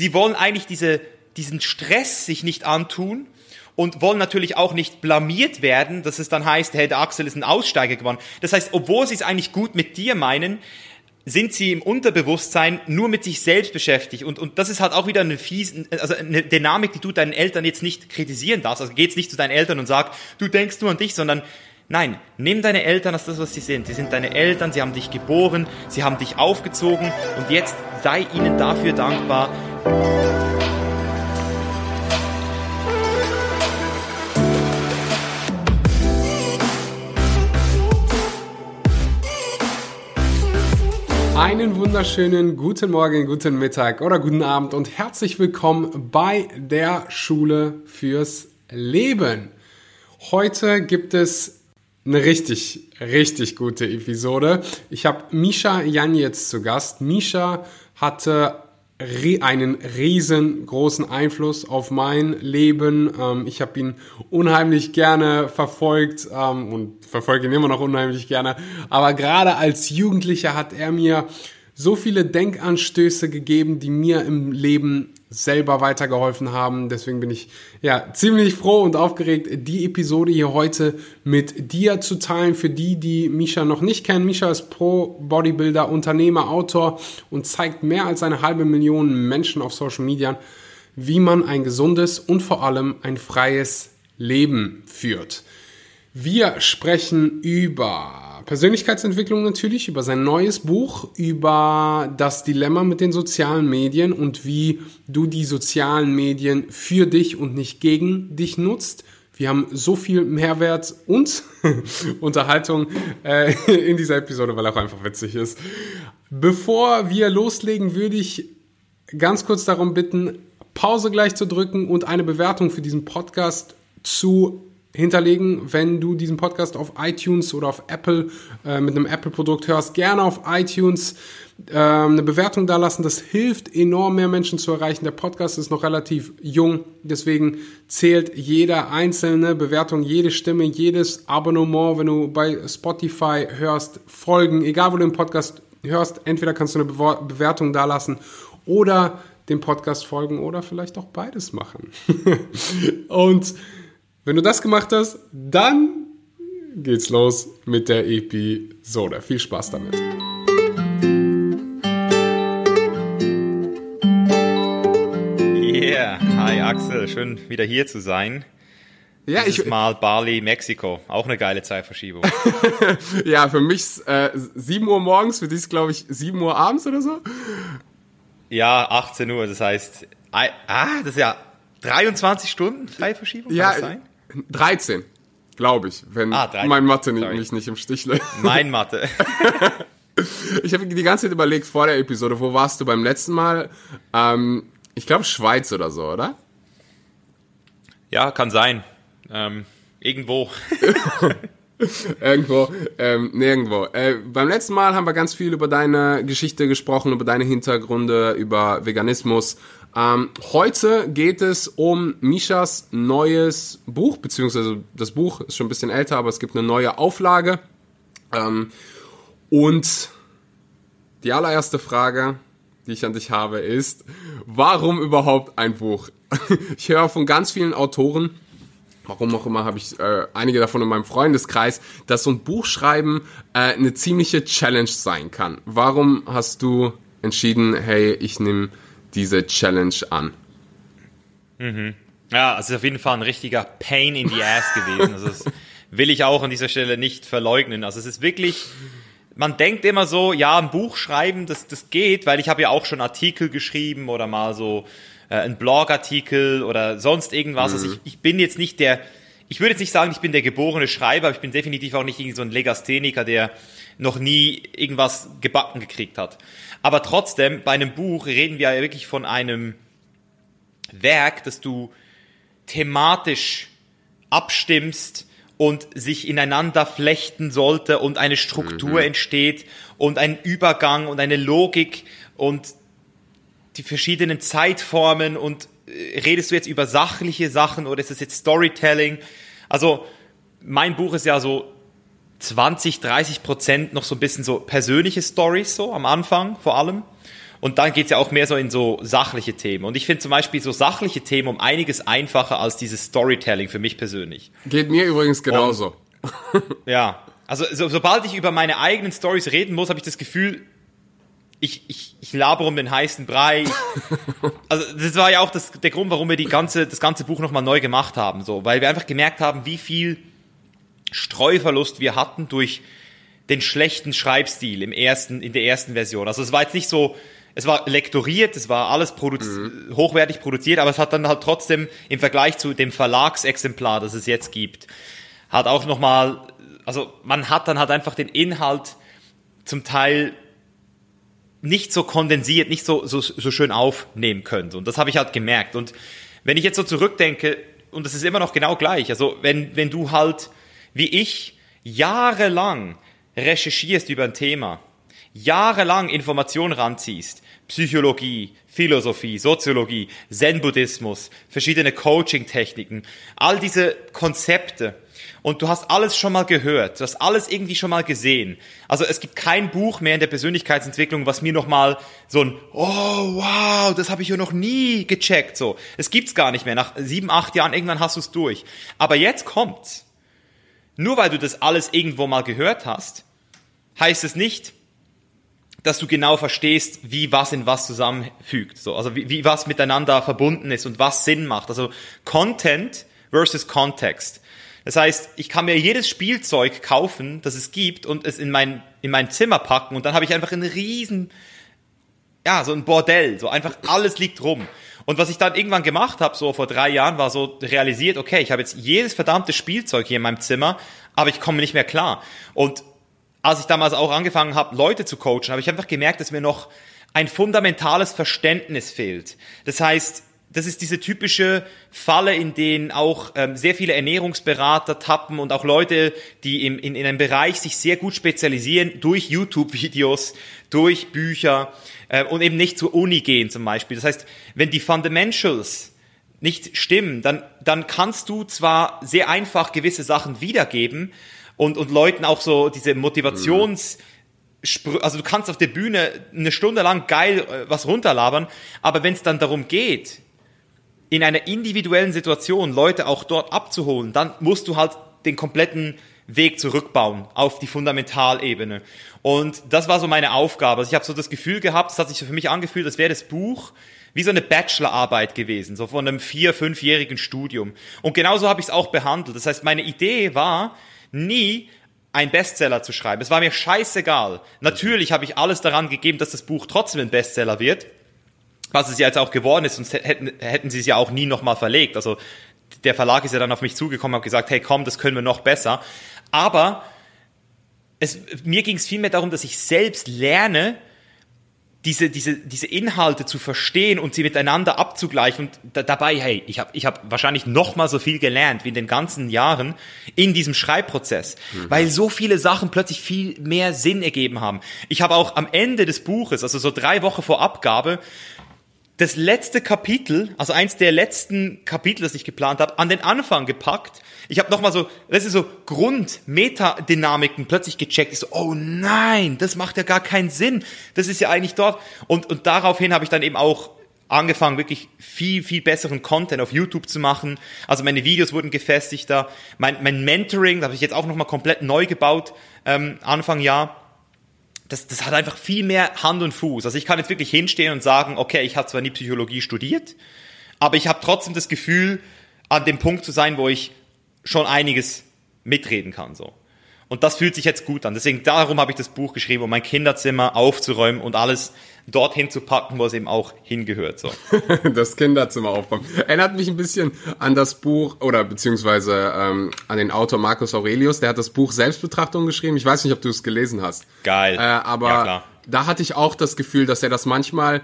sie wollen eigentlich diese, diesen Stress sich nicht antun und wollen natürlich auch nicht blamiert werden, dass es dann heißt, hey, der Axel ist ein Aussteiger geworden. Das heißt, obwohl sie es eigentlich gut mit dir meinen, sind sie im Unterbewusstsein nur mit sich selbst beschäftigt. Und, und das ist halt auch wieder eine fiese, also eine Dynamik, die du deinen Eltern jetzt nicht kritisieren darfst. Also geh jetzt nicht zu deinen Eltern und sag, du denkst nur an dich, sondern nein, nimm deine Eltern als das, was sie sind. Sie sind deine Eltern, sie haben dich geboren, sie haben dich aufgezogen und jetzt sei ihnen dafür dankbar. Einen wunderschönen guten Morgen, guten Mittag oder guten Abend und herzlich willkommen bei der Schule fürs Leben. Heute gibt es eine richtig, richtig gute Episode. Ich habe Misha Janjetz zu Gast. Misha hatte einen riesengroßen Einfluss auf mein Leben. Ähm, ich habe ihn unheimlich gerne verfolgt ähm, und verfolge ihn immer noch unheimlich gerne. Aber gerade als Jugendlicher hat er mir so viele Denkanstöße gegeben, die mir im Leben selber weitergeholfen haben. Deswegen bin ich ja ziemlich froh und aufgeregt, die Episode hier heute mit dir zu teilen. Für die, die Misha noch nicht kennen, Misha ist Pro Bodybuilder, Unternehmer, Autor und zeigt mehr als eine halbe Million Menschen auf Social Media, wie man ein gesundes und vor allem ein freies Leben führt. Wir sprechen über Persönlichkeitsentwicklung natürlich, über sein neues Buch, über das Dilemma mit den sozialen Medien und wie du die sozialen Medien für dich und nicht gegen dich nutzt. Wir haben so viel Mehrwert und Unterhaltung äh, in dieser Episode, weil er auch einfach witzig ist. Bevor wir loslegen, würde ich ganz kurz darum bitten, Pause gleich zu drücken und eine Bewertung für diesen Podcast zu hinterlegen, wenn du diesen Podcast auf iTunes oder auf Apple äh, mit einem Apple-Produkt hörst. Gerne auf iTunes äh, eine Bewertung da lassen. Das hilft enorm, mehr Menschen zu erreichen. Der Podcast ist noch relativ jung, deswegen zählt jeder einzelne Bewertung, jede Stimme, jedes Abonnement, wenn du bei Spotify hörst, Folgen, egal wo du den Podcast hörst, entweder kannst du eine Be Bewertung da lassen oder dem Podcast folgen oder vielleicht auch beides machen. Und wenn du das gemacht hast, dann geht's los mit der Episode. Viel Spaß damit. Yeah, hi Axel, schön wieder hier zu sein. Ja, Dieses ich mal Bali, Mexiko, auch eine geile Zeitverschiebung. ja, für mich äh, 7 Uhr morgens, für dich glaube ich 7 Uhr abends oder so. Ja, 18 Uhr, das heißt, ah, das ist ja 23 Stunden Zeitverschiebung, ja, kann das sein? 13, glaube ich, wenn ah, mein Mathe nicht, mich nicht im Stich lässt. Mein Mathe. ich habe die ganze Zeit überlegt vor der Episode, wo warst du beim letzten Mal? Ähm, ich glaube Schweiz oder so, oder? Ja, kann sein. Ähm, irgendwo. Irgendwo, ähm, nirgendwo. Äh, beim letzten Mal haben wir ganz viel über deine Geschichte gesprochen, über deine Hintergründe, über Veganismus. Ähm, heute geht es um Mishas neues Buch, beziehungsweise das Buch ist schon ein bisschen älter, aber es gibt eine neue Auflage. Ähm, und die allererste Frage, die ich an dich habe, ist, warum überhaupt ein Buch? Ich höre von ganz vielen Autoren, warum auch immer habe ich äh, einige davon in meinem Freundeskreis, dass so ein Buchschreiben äh, eine ziemliche Challenge sein kann. Warum hast du entschieden, hey, ich nehme diese Challenge an? Mhm. Ja, es ist auf jeden Fall ein richtiger Pain in the Ass gewesen. Also das will ich auch an dieser Stelle nicht verleugnen. Also es ist wirklich, man denkt immer so, ja, ein Buch schreiben, das, das geht, weil ich habe ja auch schon Artikel geschrieben oder mal so äh, ein Blogartikel oder sonst irgendwas. Also mhm. Also ich, ich bin jetzt nicht der, ich würde jetzt nicht sagen, ich bin der geborene Schreiber, aber ich bin definitiv auch nicht irgendwie so ein Legastheniker, der noch nie irgendwas gebacken gekriegt hat. Aber trotzdem, bei einem Buch reden wir ja wirklich von einem Werk, das du thematisch abstimmst und sich ineinander flechten sollte und eine Struktur mhm. entsteht und ein Übergang und eine Logik und die verschiedenen Zeitformen und redest du jetzt über sachliche Sachen oder ist es jetzt Storytelling? Also mein Buch ist ja so 20, 30 Prozent noch so ein bisschen so persönliche Stories so am Anfang vor allem. Und dann geht's ja auch mehr so in so sachliche Themen. Und ich finde zum Beispiel so sachliche Themen um einiges einfacher als dieses Storytelling für mich persönlich. Geht mir übrigens genauso. Und, ja, also so, sobald ich über meine eigenen Stories reden muss, habe ich das Gefühl, ich, ich, ich labere um den heißen Brei. also das war ja auch das, der Grund, warum wir die ganze, das ganze Buch nochmal neu gemacht haben, so, weil wir einfach gemerkt haben, wie viel Streuverlust wir hatten durch den schlechten Schreibstil im ersten, in der ersten Version. Also es war jetzt nicht so, es war lektoriert, es war alles produzi mhm. hochwertig produziert, aber es hat dann halt trotzdem im Vergleich zu dem Verlagsexemplar, das es jetzt gibt, hat auch nochmal, also man hat dann halt einfach den Inhalt zum Teil nicht so kondensiert, nicht so, so, so schön aufnehmen können. Und das habe ich halt gemerkt. Und wenn ich jetzt so zurückdenke, und das ist immer noch genau gleich, also wenn, wenn du halt, wie ich, jahrelang recherchierst über ein Thema, jahrelang Informationen ranziehst, Psychologie, Philosophie, Soziologie, Zen-Buddhismus, verschiedene Coaching-Techniken, all diese Konzepte, und du hast alles schon mal gehört, du hast alles irgendwie schon mal gesehen. Also es gibt kein Buch mehr in der Persönlichkeitsentwicklung, was mir nochmal so ein, oh wow, das habe ich ja noch nie gecheckt. So, es gibt's gar nicht mehr. Nach sieben, acht Jahren irgendwann hast du es durch. Aber jetzt kommt's. Nur weil du das alles irgendwo mal gehört hast, heißt es nicht, dass du genau verstehst, wie was in was zusammenfügt. So, also wie, wie was miteinander verbunden ist und was Sinn macht. Also Content versus Context. Das heißt, ich kann mir jedes Spielzeug kaufen, das es gibt und es in mein, in mein Zimmer packen und dann habe ich einfach ein riesen, ja, so ein Bordell, so einfach alles liegt rum. Und was ich dann irgendwann gemacht habe, so vor drei Jahren, war so realisiert, okay, ich habe jetzt jedes verdammte Spielzeug hier in meinem Zimmer, aber ich komme nicht mehr klar. Und als ich damals auch angefangen habe, Leute zu coachen, habe ich einfach gemerkt, dass mir noch ein fundamentales Verständnis fehlt. Das heißt, das ist diese typische Falle, in denen auch ähm, sehr viele Ernährungsberater tappen und auch Leute, die im, in, in einem Bereich sich sehr gut spezialisieren, durch YouTube-Videos, durch Bücher äh, und eben nicht zur Uni gehen zum Beispiel. Das heißt, wenn die Fundamentals nicht stimmen, dann, dann kannst du zwar sehr einfach gewisse Sachen wiedergeben und, und Leuten auch so diese Motivations- also du kannst auf der Bühne eine Stunde lang geil äh, was runterlabern, aber wenn es dann darum geht, in einer individuellen Situation Leute auch dort abzuholen, dann musst du halt den kompletten Weg zurückbauen auf die Fundamentalebene. Und das war so meine Aufgabe. Also ich habe so das Gefühl gehabt, es hat sich für mich angefühlt, das wäre das Buch wie so eine Bachelorarbeit gewesen, so von einem vier-, fünfjährigen Studium. Und genauso habe ich es auch behandelt. Das heißt, meine Idee war nie, ein Bestseller zu schreiben. Es war mir scheißegal. Natürlich habe ich alles daran gegeben, dass das Buch trotzdem ein Bestseller wird was es ja jetzt auch geworden ist, sonst hätten, hätten sie es ja auch nie nochmal verlegt. Also der Verlag ist ja dann auf mich zugekommen und gesagt, hey komm, das können wir noch besser. Aber es, mir ging es vielmehr darum, dass ich selbst lerne, diese, diese, diese Inhalte zu verstehen und sie miteinander abzugleichen und da, dabei, hey, ich habe ich hab wahrscheinlich noch mal so viel gelernt wie in den ganzen Jahren in diesem Schreibprozess, mhm. weil so viele Sachen plötzlich viel mehr Sinn ergeben haben. Ich habe auch am Ende des Buches, also so drei Wochen vor Abgabe, das letzte Kapitel, also eins der letzten Kapitel, das ich geplant habe, an den Anfang gepackt. Ich habe nochmal so, das ist so Grund-Metadynamiken plötzlich gecheckt. Ich so, oh nein, das macht ja gar keinen Sinn. Das ist ja eigentlich dort. Und, und daraufhin habe ich dann eben auch angefangen, wirklich viel, viel besseren Content auf YouTube zu machen. Also meine Videos wurden gefestigter. Mein, mein Mentoring, das habe ich jetzt auch nochmal komplett neu gebaut, ähm, Anfang Jahr das, das hat einfach viel mehr Hand und Fuß. Also ich kann jetzt wirklich hinstehen und sagen, okay, ich habe zwar nie Psychologie studiert, aber ich habe trotzdem das Gefühl, an dem Punkt zu sein, wo ich schon einiges mitreden kann. So. Und das fühlt sich jetzt gut an. Deswegen darum habe ich das Buch geschrieben, um mein Kinderzimmer aufzuräumen und alles dorthin zu packen, wo es eben auch hingehört. So. das Kinderzimmer aufbauen. Erinnert mich ein bisschen an das Buch oder beziehungsweise ähm, an den Autor Marcus Aurelius. Der hat das Buch Selbstbetrachtung geschrieben. Ich weiß nicht, ob du es gelesen hast. Geil. Äh, aber ja, da hatte ich auch das Gefühl, dass er das manchmal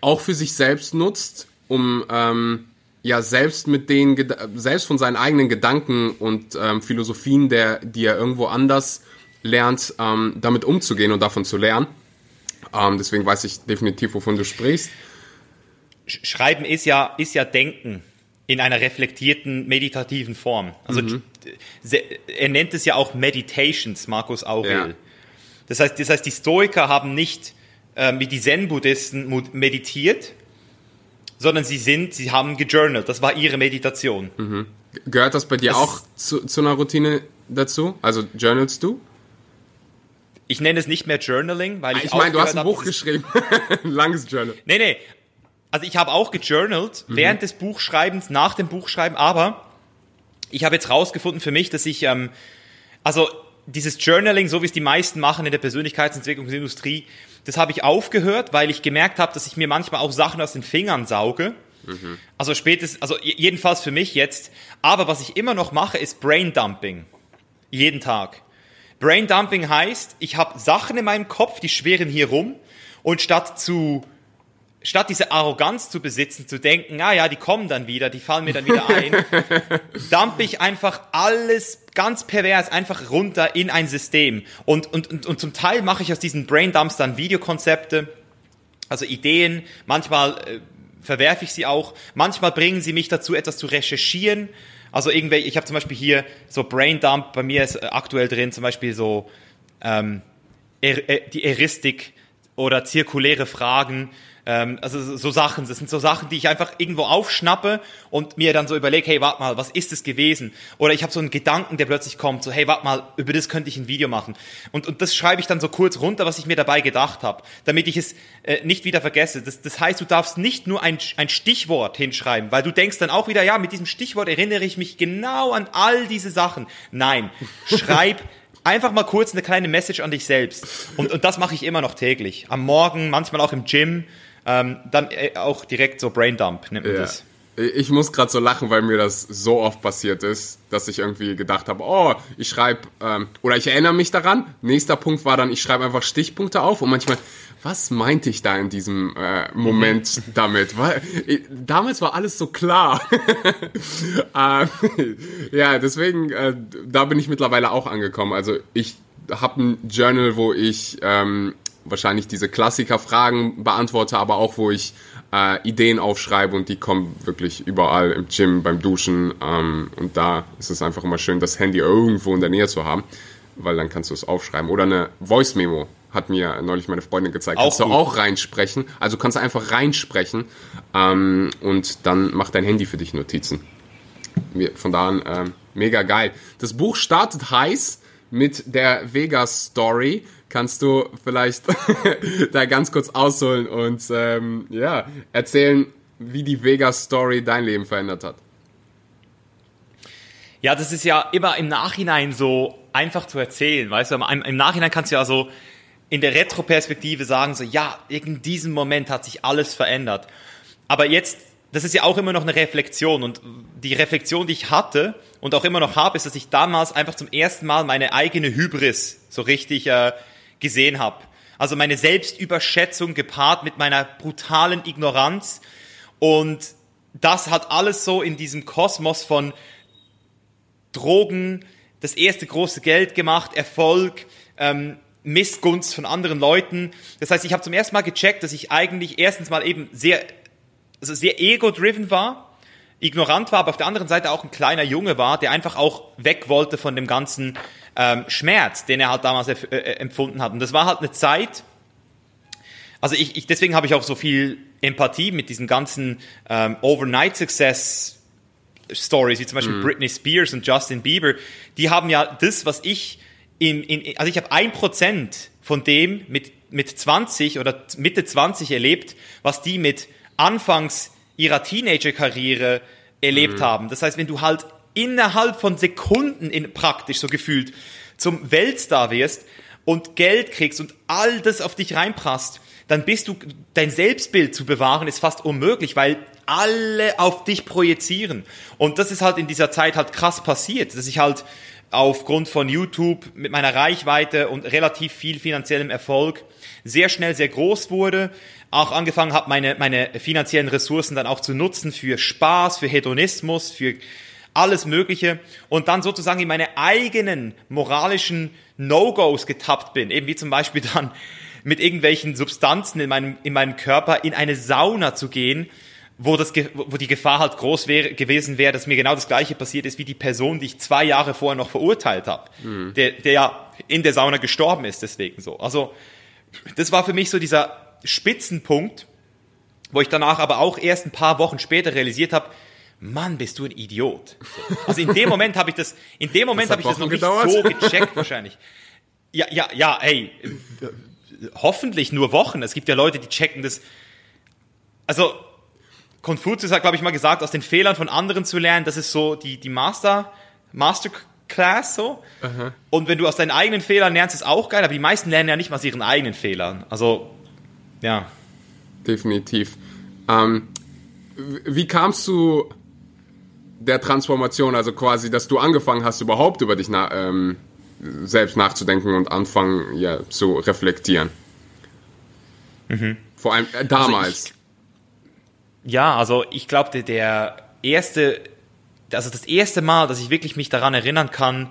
auch für sich selbst nutzt, um ähm, ja selbst mit den selbst von seinen eigenen Gedanken und ähm, Philosophien, der die er irgendwo anders lernt, ähm, damit umzugehen und davon zu lernen. Ähm, deswegen weiß ich definitiv, wovon du sprichst. Schreiben ist ja, ist ja Denken in einer reflektierten, meditativen Form. Also mhm. er nennt es ja auch Meditations, Markus Aurel. Ja. Das heißt, das heißt, die Stoiker haben nicht äh, wie die Zen-Buddhisten meditiert, sondern sie sind, sie haben gejournalt. Das war ihre Meditation. Mhm. Gehört das bei dir das auch zu, zu einer Routine dazu? Also journalst du? Ich nenne es nicht mehr Journaling, weil ich. Ich meine, du hast ein Buch hab, geschrieben. ein langes Journal. Nee, nee. Also ich habe auch gejournalt mhm. während des Buchschreibens, nach dem Buchschreiben, aber ich habe jetzt rausgefunden für mich, dass ich, ähm, also dieses Journaling, so wie es die meisten machen in der Persönlichkeitsentwicklungsindustrie, das habe ich aufgehört, weil ich gemerkt habe, dass ich mir manchmal auch Sachen aus den Fingern sauge. Mhm. Also spätestens, also jedenfalls für mich jetzt. Aber was ich immer noch mache, ist Braindumping. Jeden Tag. Braindumping heißt, ich habe Sachen in meinem Kopf, die schweren hier rum und statt zu statt diese Arroganz zu besitzen, zu denken, ah ja, die kommen dann wieder, die fallen mir dann wieder ein, dumpe ich einfach alles ganz pervers einfach runter in ein System. Und, und, und, und zum Teil mache ich aus diesen Braindumps dann Videokonzepte, also Ideen, manchmal äh, verwerfe ich sie auch, manchmal bringen sie mich dazu, etwas zu recherchieren. Also irgendwelche, ich habe zum Beispiel hier so Braindump, bei mir ist äh, aktuell drin zum Beispiel so ähm, er, er, die Eristik oder zirkuläre Fragen, ähm, also so Sachen, das sind so Sachen, die ich einfach irgendwo aufschnappe und mir dann so überlege, hey, warte mal, was ist es gewesen? Oder ich habe so einen Gedanken, der plötzlich kommt, so, hey, warte mal, über das könnte ich ein Video machen. Und, und das schreibe ich dann so kurz runter, was ich mir dabei gedacht habe, damit ich es äh, nicht wieder vergesse. Das, das heißt, du darfst nicht nur ein, ein Stichwort hinschreiben, weil du denkst dann auch wieder, ja, mit diesem Stichwort erinnere ich mich genau an all diese Sachen. Nein, schreib einfach mal kurz eine kleine Message an dich selbst. Und, und das mache ich immer noch täglich. Am Morgen, manchmal auch im Gym. Ähm, dann äh, auch direkt so Braindump nennt man ja. das. Ich muss gerade so lachen, weil mir das so oft passiert ist, dass ich irgendwie gedacht habe, oh, ich schreibe, ähm, oder ich erinnere mich daran. Nächster Punkt war dann, ich schreibe einfach Stichpunkte auf und manchmal, was meinte ich da in diesem äh, Moment damit? Weil, äh, damals war alles so klar. äh, ja, deswegen, äh, da bin ich mittlerweile auch angekommen. Also ich habe ein Journal, wo ich ähm, wahrscheinlich diese Klassiker-Fragen beantworte, aber auch wo ich äh, Ideen aufschreibe und die kommen wirklich überall im Gym, beim Duschen. Ähm, und da ist es einfach immer schön, das Handy irgendwo in der Nähe zu haben, weil dann kannst du es aufschreiben. Oder eine Voice-Memo hat mir neulich meine Freundin gezeigt. Auch kannst gut. du auch reinsprechen. Also kannst du einfach reinsprechen ähm, und dann macht dein Handy für dich Notizen. Von da an äh, mega geil. Das Buch startet heiß mit der Vegas Story kannst du vielleicht da ganz kurz ausholen und ähm, ja, erzählen, wie die Vegas-Story dein Leben verändert hat. Ja, das ist ja immer im Nachhinein so einfach zu erzählen, weißt du? Im, Nachhinein kannst du ja so in der Retroperspektive sagen, so, ja, in diesem Moment hat sich alles verändert. Aber jetzt, das ist ja auch immer noch eine Reflexion und die Reflexion, die ich hatte und auch immer noch habe, ist, dass ich damals einfach zum ersten Mal meine eigene Hybris so richtig äh, gesehen habe. Also meine Selbstüberschätzung gepaart mit meiner brutalen Ignoranz. Und das hat alles so in diesem Kosmos von Drogen, das erste große Geld gemacht, Erfolg, ähm, Missgunst von anderen Leuten. Das heißt, ich habe zum ersten Mal gecheckt, dass ich eigentlich erstens mal eben sehr, also sehr ego-driven war, ignorant war, aber auf der anderen Seite auch ein kleiner Junge war, der einfach auch weg wollte von dem ganzen ähm, Schmerz, den er halt damals äh, äh, empfunden hat. Und das war halt eine Zeit, also ich, ich deswegen habe ich auch so viel Empathie mit diesen ganzen ähm, Overnight Success Stories, wie zum Beispiel mhm. Britney Spears und Justin Bieber, die haben ja das, was ich in, in also ich habe ein Prozent von dem mit, mit 20 oder Mitte 20 erlebt, was die mit Anfangs ihrer Teenager-Karriere erlebt mhm. haben. Das heißt, wenn du halt innerhalb von Sekunden in, praktisch so gefühlt zum Weltstar wirst und Geld kriegst und all das auf dich reinprasst, dann bist du, dein Selbstbild zu bewahren ist fast unmöglich, weil alle auf dich projizieren. Und das ist halt in dieser Zeit halt krass passiert, dass ich halt aufgrund von YouTube mit meiner Reichweite und relativ viel finanziellem Erfolg sehr schnell sehr groß wurde, auch angefangen habe, meine, meine finanziellen Ressourcen dann auch zu nutzen für Spaß, für Hedonismus, für alles Mögliche und dann sozusagen in meine eigenen moralischen No-Gos getappt bin, eben wie zum Beispiel dann mit irgendwelchen Substanzen in meinem, in meinem Körper in eine Sauna zu gehen, wo, das, wo die Gefahr halt groß wäre, gewesen wäre, dass mir genau das gleiche passiert ist wie die Person, die ich zwei Jahre vorher noch verurteilt habe, mhm. der, der ja in der Sauna gestorben ist, deswegen so. Also das war für mich so dieser Spitzenpunkt, wo ich danach aber auch erst ein paar Wochen später realisiert habe, Mann, bist du ein Idiot. So. Also in dem Moment habe ich das, in dem Moment habe ich das noch gedauert. nicht so gecheckt wahrscheinlich. Ja, ja, ja, ey, hoffentlich nur Wochen. Es gibt ja Leute, die checken das. Also Konfuzius hat, glaube ich, mal gesagt, aus den Fehlern von anderen zu lernen, das ist so die, die Master, Masterclass so. Aha. Und wenn du aus deinen eigenen Fehlern lernst, ist auch geil, aber die meisten lernen ja nicht mal aus ihren eigenen Fehlern. Also, ja. Definitiv. Ähm, wie kamst du der Transformation, also quasi, dass du angefangen hast, überhaupt über dich na, ähm, selbst nachzudenken und anfangen, ja, zu reflektieren? Mhm. Vor allem äh, damals. Also ich, ja, also ich glaube, der erste, also das erste Mal, dass ich wirklich mich daran erinnern kann,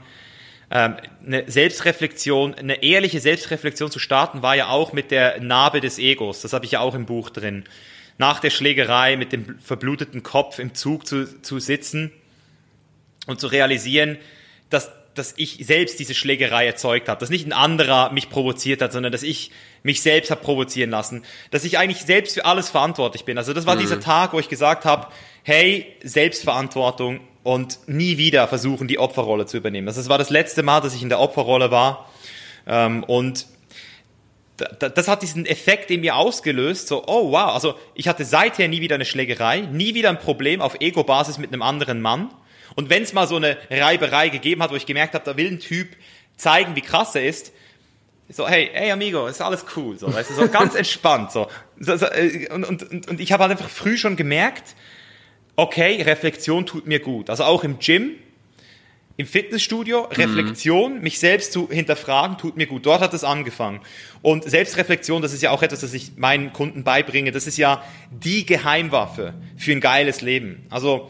ähm, eine Selbstreflexion, eine ehrliche Selbstreflexion zu starten, war ja auch mit der Narbe des Egos. Das habe ich ja auch im Buch drin. Nach der Schlägerei mit dem verbluteten Kopf im Zug zu, zu sitzen und zu realisieren, dass dass ich selbst diese Schlägerei erzeugt habe, dass nicht ein anderer mich provoziert hat, sondern dass ich mich selbst habe provozieren lassen, dass ich eigentlich selbst für alles verantwortlich bin. Also das war mhm. dieser Tag, wo ich gesagt habe, hey, Selbstverantwortung und nie wieder versuchen, die Opferrolle zu übernehmen. Das war das letzte Mal, dass ich in der Opferrolle war ähm, und das hat diesen Effekt in mir ausgelöst, so, oh wow, also ich hatte seither nie wieder eine Schlägerei, nie wieder ein Problem auf Ego-Basis mit einem anderen Mann und wenn es mal so eine Reiberei gegeben hat, wo ich gemerkt habe, da will ein Typ zeigen, wie krass er ist, so, hey, hey Amigo, ist alles cool, so, weißt du, so ganz entspannt, so. Äh, und, und, und, und ich habe halt einfach früh schon gemerkt, okay, Reflexion tut mir gut. Also auch im Gym, im Fitnessstudio, mhm. Reflexion, mhm. mich selbst zu hinterfragen, tut mir gut. Dort hat es angefangen. Und Selbstreflexion, das ist ja auch etwas, das ich meinen Kunden beibringe, das ist ja die Geheimwaffe für ein geiles Leben. Also,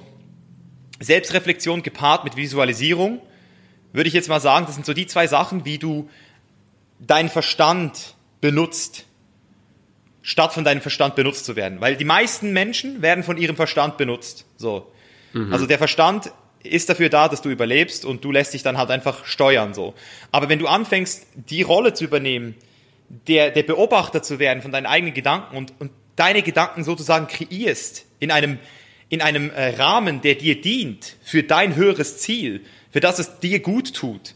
Selbstreflexion gepaart mit Visualisierung, würde ich jetzt mal sagen, das sind so die zwei Sachen, wie du deinen Verstand benutzt, statt von deinem Verstand benutzt zu werden. Weil die meisten Menschen werden von ihrem Verstand benutzt. So. Mhm. Also der Verstand ist dafür da, dass du überlebst und du lässt dich dann halt einfach steuern. So. Aber wenn du anfängst, die Rolle zu übernehmen, der, der Beobachter zu werden von deinen eigenen Gedanken und, und deine Gedanken sozusagen kreierst in einem in einem äh, Rahmen, der dir dient, für dein höheres Ziel, für das es dir gut tut,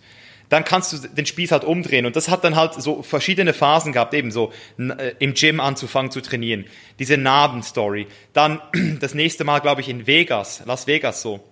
dann kannst du den Spieß halt umdrehen. Und das hat dann halt so verschiedene Phasen gehabt, eben so äh, im Gym anzufangen zu trainieren. Diese Narbenstory. Dann das nächste Mal, glaube ich, in Vegas, Las Vegas so.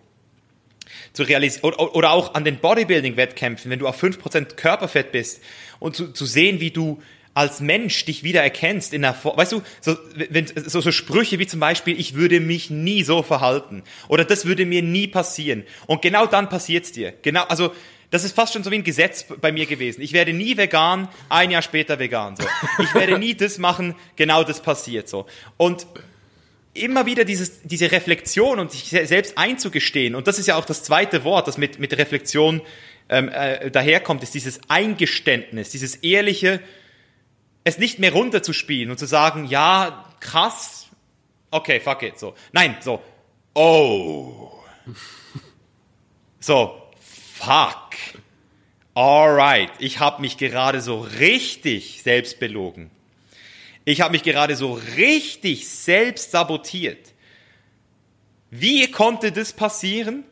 Zu realisieren, oder auch an den Bodybuilding-Wettkämpfen, wenn du auf 5% Körperfett bist und zu, zu sehen, wie du als Mensch dich wieder erkennst in der Form, weißt du, so, wenn, so, so Sprüche wie zum Beispiel, ich würde mich nie so verhalten oder das würde mir nie passieren und genau dann passiert's dir. Genau, also das ist fast schon so wie ein Gesetz bei mir gewesen. Ich werde nie vegan, ein Jahr später vegan. So. Ich werde nie das machen, genau das passiert so. Und immer wieder dieses, diese Reflexion und sich selbst einzugestehen, und das ist ja auch das zweite Wort, das mit, mit Reflexion ähm, äh, daherkommt, ist dieses Eingeständnis, dieses ehrliche, es nicht mehr runterzuspielen und zu sagen, ja, krass, okay, fuck it, so. Nein, so, oh. So, fuck. Alright, ich habe mich gerade so richtig selbst belogen. Ich habe mich gerade so richtig selbst sabotiert. Wie konnte das passieren?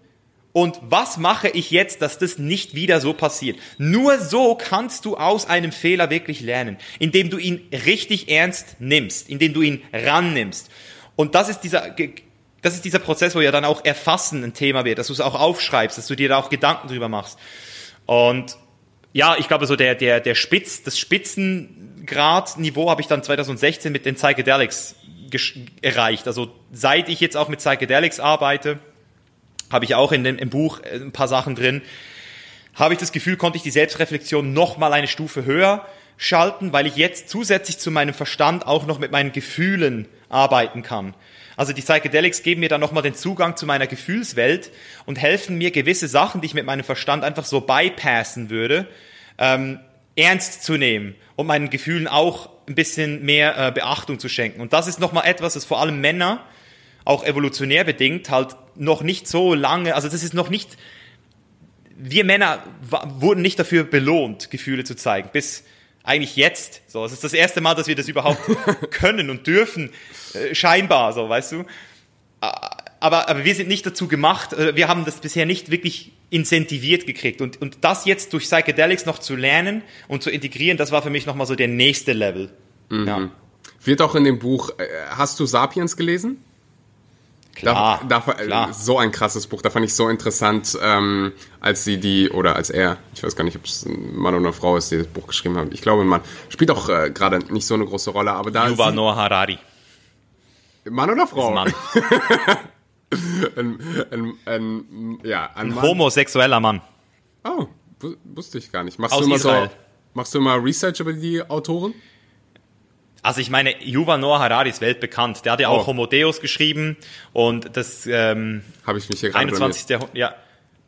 Und was mache ich jetzt, dass das nicht wieder so passiert? Nur so kannst du aus einem Fehler wirklich lernen, indem du ihn richtig ernst nimmst, indem du ihn rannimmst. Und das ist dieser, das ist dieser Prozess, wo ja dann auch Erfassen ein Thema wird, dass du es auch aufschreibst, dass du dir da auch Gedanken drüber machst. Und ja, ich glaube so der, der, der Spitz, das Spitzengradniveau habe ich dann 2016 mit den Psychedelics erreicht. Also seit ich jetzt auch mit Psychedelics arbeite, habe ich auch in dem, im Buch äh, ein paar Sachen drin, habe ich das Gefühl, konnte ich die Selbstreflexion noch mal eine Stufe höher schalten, weil ich jetzt zusätzlich zu meinem Verstand auch noch mit meinen Gefühlen arbeiten kann. Also die Psychedelics geben mir dann nochmal den Zugang zu meiner Gefühlswelt und helfen mir gewisse Sachen, die ich mit meinem Verstand einfach so bypassen würde, ähm, ernst zu nehmen und meinen Gefühlen auch ein bisschen mehr äh, Beachtung zu schenken. Und das ist nochmal etwas, das vor allem Männer auch evolutionär bedingt halt noch nicht so lange, also das ist noch nicht, wir Männer wurden nicht dafür belohnt, Gefühle zu zeigen, bis Eigentlich jetzt. So, es ist das erste Mal, dass wir das überhaupt können und dürfen, äh, scheinbar, so, weißt du. Aber, aber wir sind nicht dazu gemacht, äh, wir haben das bisher nicht wirklich incentiviert gekriegt. Und, und das jetzt durch Psychedelics noch zu lernen und zu integrieren, das war für mich nochmal so der nächste Level. Mhm. Ja. Wird auch in dem Buch, äh, hast du Sapiens gelesen? Klar, da, da, klar. So ein krasses Buch, da fand ich so interessant, ähm, als sie die, oder als er, ich weiß gar nicht, ob es ein Mann oder eine Frau ist, die das Buch geschrieben haben. Ich glaube, ein Mann. Spielt auch äh, gerade nicht so eine große Rolle, aber da. Yuval Noah Harari. Mann oder Frau? Mann. ein, ein, ein, ja, ein, ein homosexueller Mann. Oh, wusste ich gar nicht. Machst Aus du immer Israel. so, machst du immer Research über die Autoren? Also ich meine, Yuval Noah Harari ist weltbekannt. Der hat ja auch oh. Homo Deus geschrieben und das ähm, habe ich mich hier gerade 21. Jahrhundert. Ja,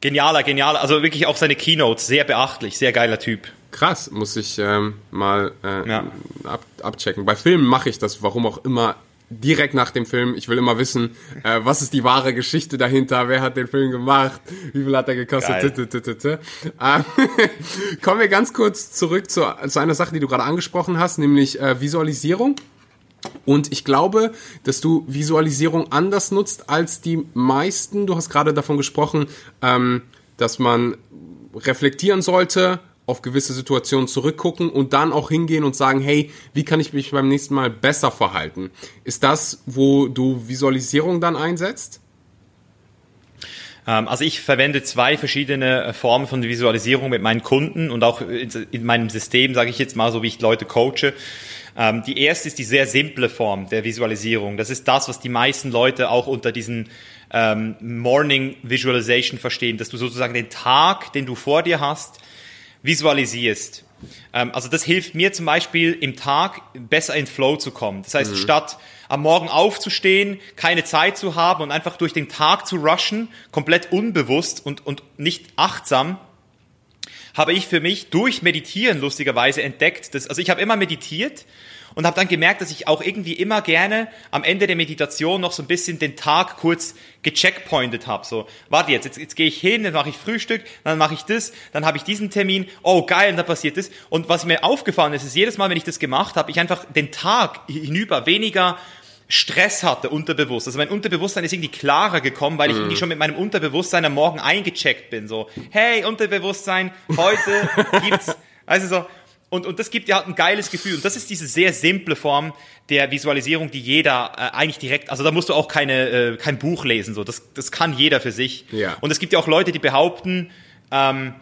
genialer, genialer. Also wirklich auch seine Keynotes sehr beachtlich, sehr geiler Typ. Krass, muss ich ähm, mal äh, ja. ab, abchecken. Bei Filmen mache ich das, warum auch immer, direkt nach dem Film. Ich will immer wissen, äh, was ist die wahre Geschichte dahinter, wer hat den Film gemacht, wie viel hat er gekostet. Ähm, kommen wir ganz kurz zurück zu, zu einer Sache, die du gerade angesprochen hast, nämlich äh, Visualisierung. Und ich glaube, dass du Visualisierung anders nutzt als die meisten. Du hast gerade davon gesprochen, ähm, dass man reflektieren sollte, auf gewisse Situationen zurückgucken und dann auch hingehen und sagen, hey, wie kann ich mich beim nächsten Mal besser verhalten? Ist das, wo du Visualisierung dann einsetzt? Ähm, also ich verwende zwei verschiedene äh, Formen von Visualisierung mit meinen Kunden und auch in meinem System, sage ich jetzt mal, so wie ich Leute coache. Ähm, die erste ist die sehr simple Form der Visualisierung. Das ist das, was die meisten Leute auch unter diesen ähm, Morning Visualization verstehen, dass du sozusagen den Tag, den du vor dir hast, visualisierst. Ähm, also das hilft mir zum Beispiel im Tag besser in Flow zu kommen. Das heißt, mhm. statt am Morgen aufzustehen, keine Zeit zu haben und einfach durch den Tag zu rushen, komplett unbewusst und, und nicht achtsam, habe ich für mich durch Meditieren lustigerweise entdeckt, dass, also ich habe immer meditiert und habe dann gemerkt, dass ich auch irgendwie immer gerne am Ende der Meditation noch so ein bisschen den Tag kurz gecheckpointet habe. So, warte jetzt, jetzt, jetzt gehe ich hin, dann mache ich Frühstück, dann mache ich das, dann habe ich diesen Termin, oh geil, und dann passiert das. Und was mir aufgefallen ist, ist jedes Mal, wenn ich das gemacht habe, ich einfach den Tag hinüber weniger Stress hatte, unterbewusst. Also mein Unterbewusstsein ist irgendwie klarer gekommen, weil ich irgendwie mhm. schon mit meinem Unterbewusstsein am Morgen eingecheckt bin. So, hey, Unterbewusstsein, heute gibt's, also so, und, und das gibt dir halt ein geiles Gefühl. Und das ist diese sehr simple Form der Visualisierung, die jeder äh, eigentlich direkt, also da musst du auch keine, äh, kein Buch lesen, so. Das, das kann jeder für sich. Ja. Und es gibt ja auch Leute, die behaupten, ähm,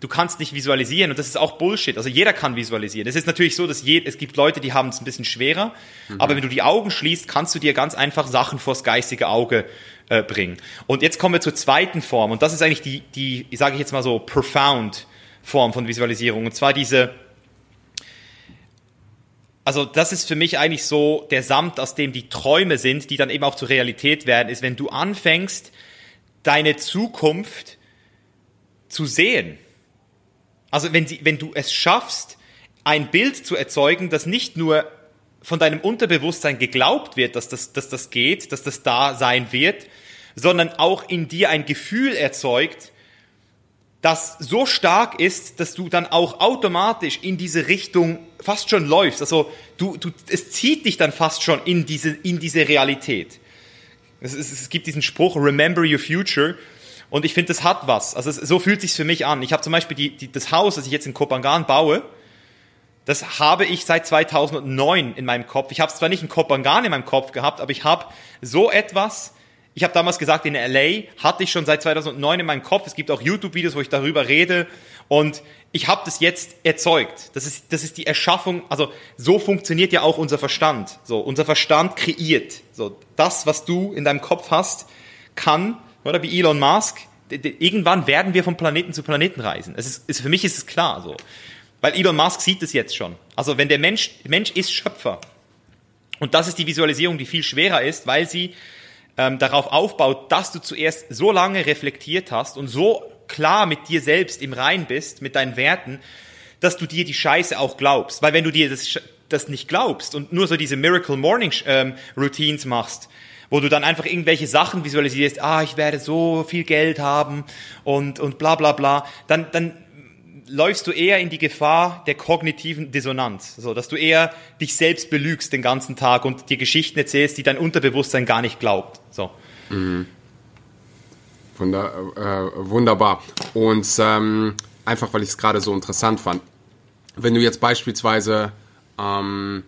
du kannst nicht visualisieren und das ist auch Bullshit. Also jeder kann visualisieren. Es ist natürlich so, dass je, es gibt Leute, die haben es ein bisschen schwerer, mhm. aber wenn du die Augen schließt, kannst du dir ganz einfach Sachen vors geistige Auge äh, bringen. Und jetzt kommen wir zur zweiten Form und das ist eigentlich die, die, sage ich jetzt mal so, profound Form von Visualisierung und zwar diese also das ist für mich eigentlich so der Samt, aus dem die Träume sind, die dann eben auch zur Realität werden, ist, wenn du anfängst, deine Zukunft zu sehen. Also wenn, sie, wenn du es schaffst, ein Bild zu erzeugen, das nicht nur von deinem Unterbewusstsein geglaubt wird, dass das, dass das geht, dass das da sein wird, sondern auch in dir ein Gefühl erzeugt, das so stark ist, dass du dann auch automatisch in diese Richtung fast schon läufst. Also du, du, es zieht dich dann fast schon in diese, in diese Realität. Es, es, es gibt diesen Spruch, remember your future. Und ich finde, das hat was. Also es, so fühlt sich's für mich an. Ich habe zum Beispiel die, die, das Haus, das ich jetzt in Kopangan baue, das habe ich seit 2009 in meinem Kopf. Ich habe es zwar nicht in Kopangan in meinem Kopf gehabt, aber ich habe so etwas ich habe damals gesagt, in LA hatte ich schon seit 2009 in meinem Kopf. Es gibt auch YouTube-Videos, wo ich darüber rede. Und ich habe das jetzt erzeugt. Das ist, das ist die Erschaffung. Also so funktioniert ja auch unser Verstand. So unser Verstand kreiert. So das, was du in deinem Kopf hast, kann oder wie Elon Musk. Irgendwann werden wir vom Planeten zu Planeten reisen. Es ist, ist für mich ist es klar so, weil Elon Musk sieht es jetzt schon. Also wenn der Mensch, Mensch ist Schöpfer. Und das ist die Visualisierung, die viel schwerer ist, weil sie ähm, darauf aufbaut, dass du zuerst so lange reflektiert hast und so klar mit dir selbst im Rein bist, mit deinen Werten, dass du dir die Scheiße auch glaubst. Weil wenn du dir das, das nicht glaubst und nur so diese Miracle Morning ähm, Routines machst, wo du dann einfach irgendwelche Sachen visualisierst, ah, ich werde so viel Geld haben und, und bla bla bla, dann, dann läufst du eher in die Gefahr der kognitiven Dissonanz, so dass du eher dich selbst belügst den ganzen Tag und dir Geschichten erzählst, die dein Unterbewusstsein gar nicht glaubt. So. Mhm. Wunder, äh, wunderbar. Und ähm, einfach, weil ich es gerade so interessant fand. Wenn du jetzt beispielsweise, ähm,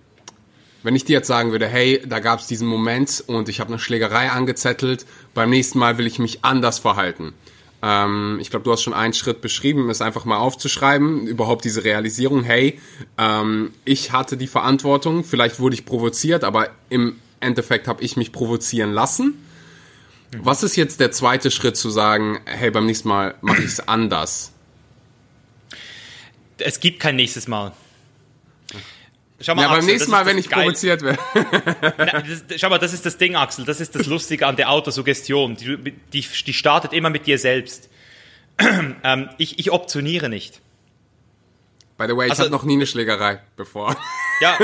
wenn ich dir jetzt sagen würde, hey, da gab es diesen Moment und ich habe eine Schlägerei angezettelt, beim nächsten Mal will ich mich anders verhalten. Ähm, ich glaube, du hast schon einen Schritt beschrieben, es einfach mal aufzuschreiben, überhaupt diese Realisierung, hey, ähm, ich hatte die Verantwortung, vielleicht wurde ich provoziert, aber im Endeffekt habe ich mich provozieren lassen. Was ist jetzt der zweite Schritt zu sagen, hey, beim nächsten Mal mache ich es anders? Es gibt kein nächstes Mal. Schau mal, ja, Axel, beim nächsten Mal, wenn ich geil. provoziert werde. schau mal, das ist das Ding, Axel. Das ist das Lustige an der Autosuggestion. Die, die, die startet immer mit dir selbst. ähm, ich, ich optioniere nicht. By the way, ich also, hatte noch nie eine Schlägerei bevor. Ja,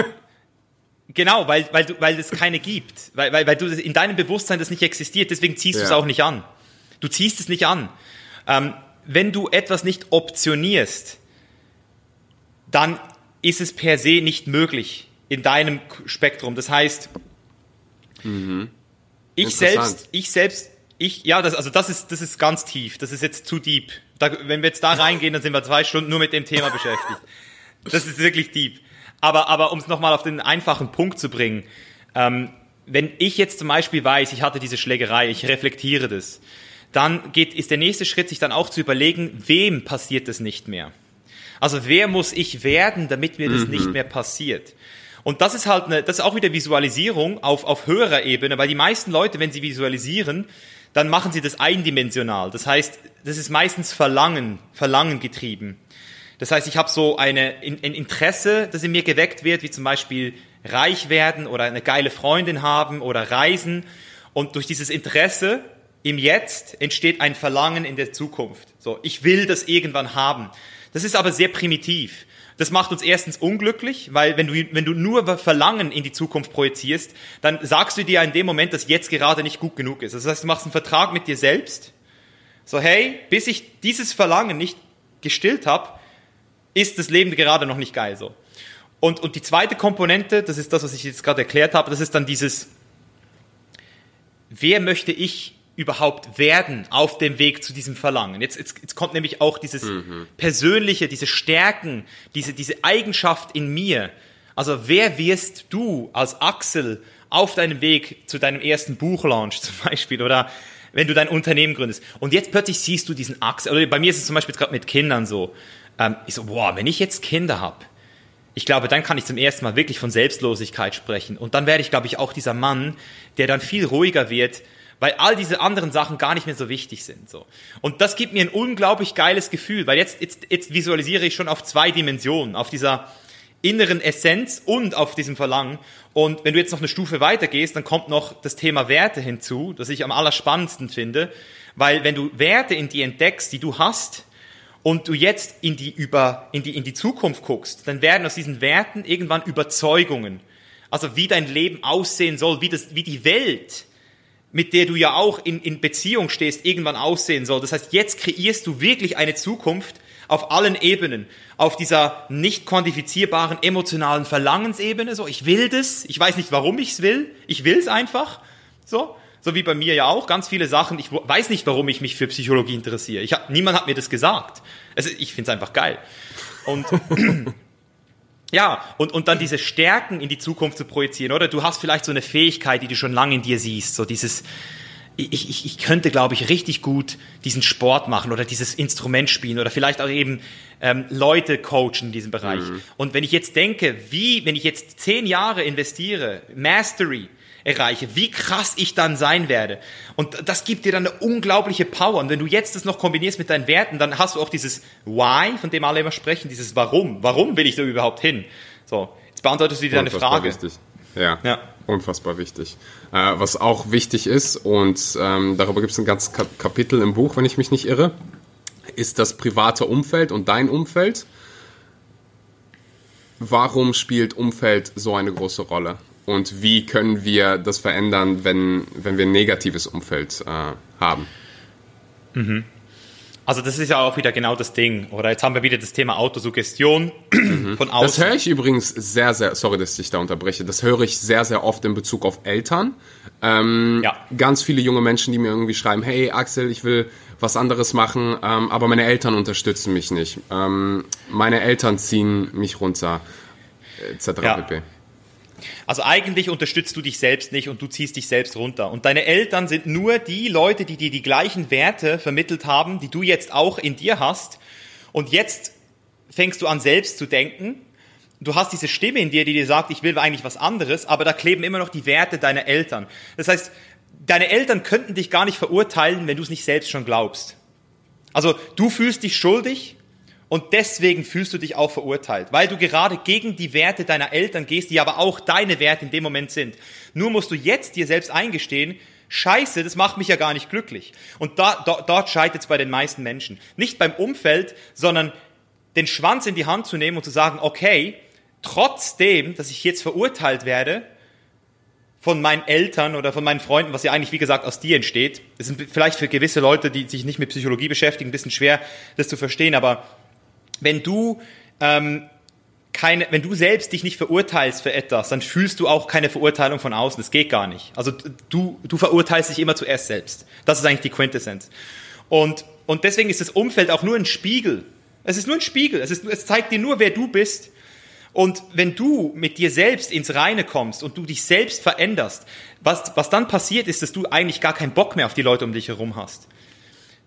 genau, weil, weil, du, weil es keine gibt. Weil, weil, weil du in deinem Bewusstsein das nicht existiert, deswegen ziehst ja. du es auch nicht an. Du ziehst es nicht an. Ähm, wenn du etwas nicht optionierst, dann ist es per se nicht möglich in deinem Spektrum. Das heißt, mhm. ich selbst, ich selbst, ich, ja, das, also das ist, das ist ganz tief. Das ist jetzt zu deep. Da, wenn wir jetzt da reingehen, dann sind wir zwei Stunden nur mit dem Thema beschäftigt. Das ist wirklich deep. Aber, aber um es nochmal auf den einfachen Punkt zu bringen, ähm, wenn ich jetzt zum Beispiel weiß, ich hatte diese Schlägerei, ich reflektiere das, dann geht, ist der nächste Schritt, sich dann auch zu überlegen, wem passiert das nicht mehr. Also wer muss ich werden, damit mir das mhm. nicht mehr passiert? Und das ist halt eine, das ist auch wieder Visualisierung auf, auf höherer Ebene, weil die meisten Leute, wenn sie visualisieren, dann machen sie das eindimensional. Das heißt, das ist meistens Verlangen, Verlangen getrieben. Das heißt, ich habe so eine, ein Interesse, das in mir geweckt wird, wie zum Beispiel reich werden oder eine geile Freundin haben oder reisen. Und durch dieses Interesse im Jetzt entsteht ein Verlangen in der Zukunft. So, ich will das irgendwann haben. Das ist aber sehr primitiv. Das macht uns erstens unglücklich, weil wenn du, wenn du nur Verlangen in die Zukunft projizierst, dann sagst du dir in dem Moment, dass jetzt gerade nicht gut genug ist. Das heißt, du machst einen Vertrag mit dir selbst. So, hey, bis ich dieses Verlangen nicht gestillt habe, ist das Leben gerade noch nicht geil so. Und, und die zweite Komponente, das ist das, was ich jetzt gerade erklärt habe, das ist dann dieses, wer möchte ich überhaupt werden auf dem Weg zu diesem Verlangen. Jetzt, jetzt, jetzt kommt nämlich auch dieses mhm. persönliche, diese Stärken, diese, diese Eigenschaft in mir. Also wer wirst du als Axel auf deinem Weg zu deinem ersten Buchlaunch zum Beispiel oder wenn du dein Unternehmen gründest. Und jetzt plötzlich siehst du diesen Axel, oder bei mir ist es zum Beispiel gerade mit Kindern so. Ähm, ich so, boah, wenn ich jetzt Kinder habe, ich glaube, dann kann ich zum ersten Mal wirklich von Selbstlosigkeit sprechen. Und dann werde ich, glaube ich, auch dieser Mann, der dann viel ruhiger wird, weil all diese anderen Sachen gar nicht mehr so wichtig sind. So. Und das gibt mir ein unglaublich geiles Gefühl, weil jetzt, jetzt, jetzt visualisiere ich schon auf zwei Dimensionen, auf dieser inneren Essenz und auf diesem Verlangen. Und wenn du jetzt noch eine Stufe weiter gehst, dann kommt noch das Thema Werte hinzu, das ich am allerspannendsten finde, weil wenn du Werte in die entdeckst, die du hast, und du jetzt in die, über, in die, in die Zukunft guckst, dann werden aus diesen Werten irgendwann Überzeugungen. Also wie dein Leben aussehen soll, wie, das, wie die Welt mit der du ja auch in, in Beziehung stehst, irgendwann aussehen soll. Das heißt, jetzt kreierst du wirklich eine Zukunft auf allen Ebenen. Auf dieser nicht quantifizierbaren emotionalen Verlangensebene, so, ich will das, ich weiß nicht, warum ich es will, ich will es einfach, so. So wie bei mir ja auch, ganz viele Sachen, ich weiß nicht, warum ich mich für Psychologie interessiere. Ich hab, niemand hat mir das gesagt. Also ich finde es einfach geil. Und Ja, und, und dann diese Stärken in die Zukunft zu projizieren, oder? Du hast vielleicht so eine Fähigkeit, die du schon lange in dir siehst, so dieses, ich, ich, ich könnte, glaube ich, richtig gut diesen Sport machen oder dieses Instrument spielen oder vielleicht auch eben ähm, Leute coachen in diesem Bereich. Mhm. Und wenn ich jetzt denke, wie, wenn ich jetzt zehn Jahre investiere, Mastery, erreiche, wie krass ich dann sein werde. Und das gibt dir dann eine unglaubliche Power. Und wenn du jetzt das noch kombinierst mit deinen Werten, dann hast du auch dieses Why, von dem alle immer sprechen, dieses Warum. Warum will ich da überhaupt hin? So, jetzt beantwortest du dir deine Frage. Wichtig. Ja, ja, unfassbar wichtig. Äh, was auch wichtig ist, und ähm, darüber gibt es ein ganzes Kapitel im Buch, wenn ich mich nicht irre, ist das private Umfeld und dein Umfeld. Warum spielt Umfeld so eine große Rolle? Und wie können wir das verändern, wenn, wenn wir ein negatives Umfeld äh, haben? Mhm. Also das ist ja auch wieder genau das Ding. Oder jetzt haben wir wieder das Thema Autosuggestion mhm. von außen. Das höre ich übrigens sehr, sehr, sorry, dass ich da unterbreche, das höre ich sehr, sehr oft in Bezug auf Eltern. Ähm, ja. Ganz viele junge Menschen, die mir irgendwie schreiben, hey Axel, ich will was anderes machen, ähm, aber meine Eltern unterstützen mich nicht. Ähm, meine Eltern ziehen mich runter, etc. Ja. pp. Also eigentlich unterstützt du dich selbst nicht und du ziehst dich selbst runter. Und deine Eltern sind nur die Leute, die dir die gleichen Werte vermittelt haben, die du jetzt auch in dir hast. Und jetzt fängst du an selbst zu denken. Du hast diese Stimme in dir, die dir sagt, ich will eigentlich was anderes, aber da kleben immer noch die Werte deiner Eltern. Das heißt, deine Eltern könnten dich gar nicht verurteilen, wenn du es nicht selbst schon glaubst. Also du fühlst dich schuldig, und deswegen fühlst du dich auch verurteilt, weil du gerade gegen die Werte deiner Eltern gehst, die aber auch deine Werte in dem Moment sind. Nur musst du jetzt dir selbst eingestehen, Scheiße, das macht mich ja gar nicht glücklich. Und da, da, dort scheitert es bei den meisten Menschen. Nicht beim Umfeld, sondern den Schwanz in die Hand zu nehmen und zu sagen, okay, trotzdem, dass ich jetzt verurteilt werde von meinen Eltern oder von meinen Freunden, was ja eigentlich, wie gesagt, aus dir entsteht. Das ist vielleicht für gewisse Leute, die sich nicht mit Psychologie beschäftigen, ein bisschen schwer, das zu verstehen, aber wenn du ähm, keine, wenn du selbst dich nicht verurteilst für etwas, dann fühlst du auch keine Verurteilung von außen. Das geht gar nicht. Also du, du verurteilst dich immer zuerst selbst. Das ist eigentlich die Quintessenz. Und, und deswegen ist das Umfeld auch nur ein Spiegel. Es ist nur ein Spiegel. Es, ist, es zeigt dir nur, wer du bist. Und wenn du mit dir selbst ins Reine kommst und du dich selbst veränderst, was, was dann passiert ist, dass du eigentlich gar keinen Bock mehr auf die Leute um dich herum hast.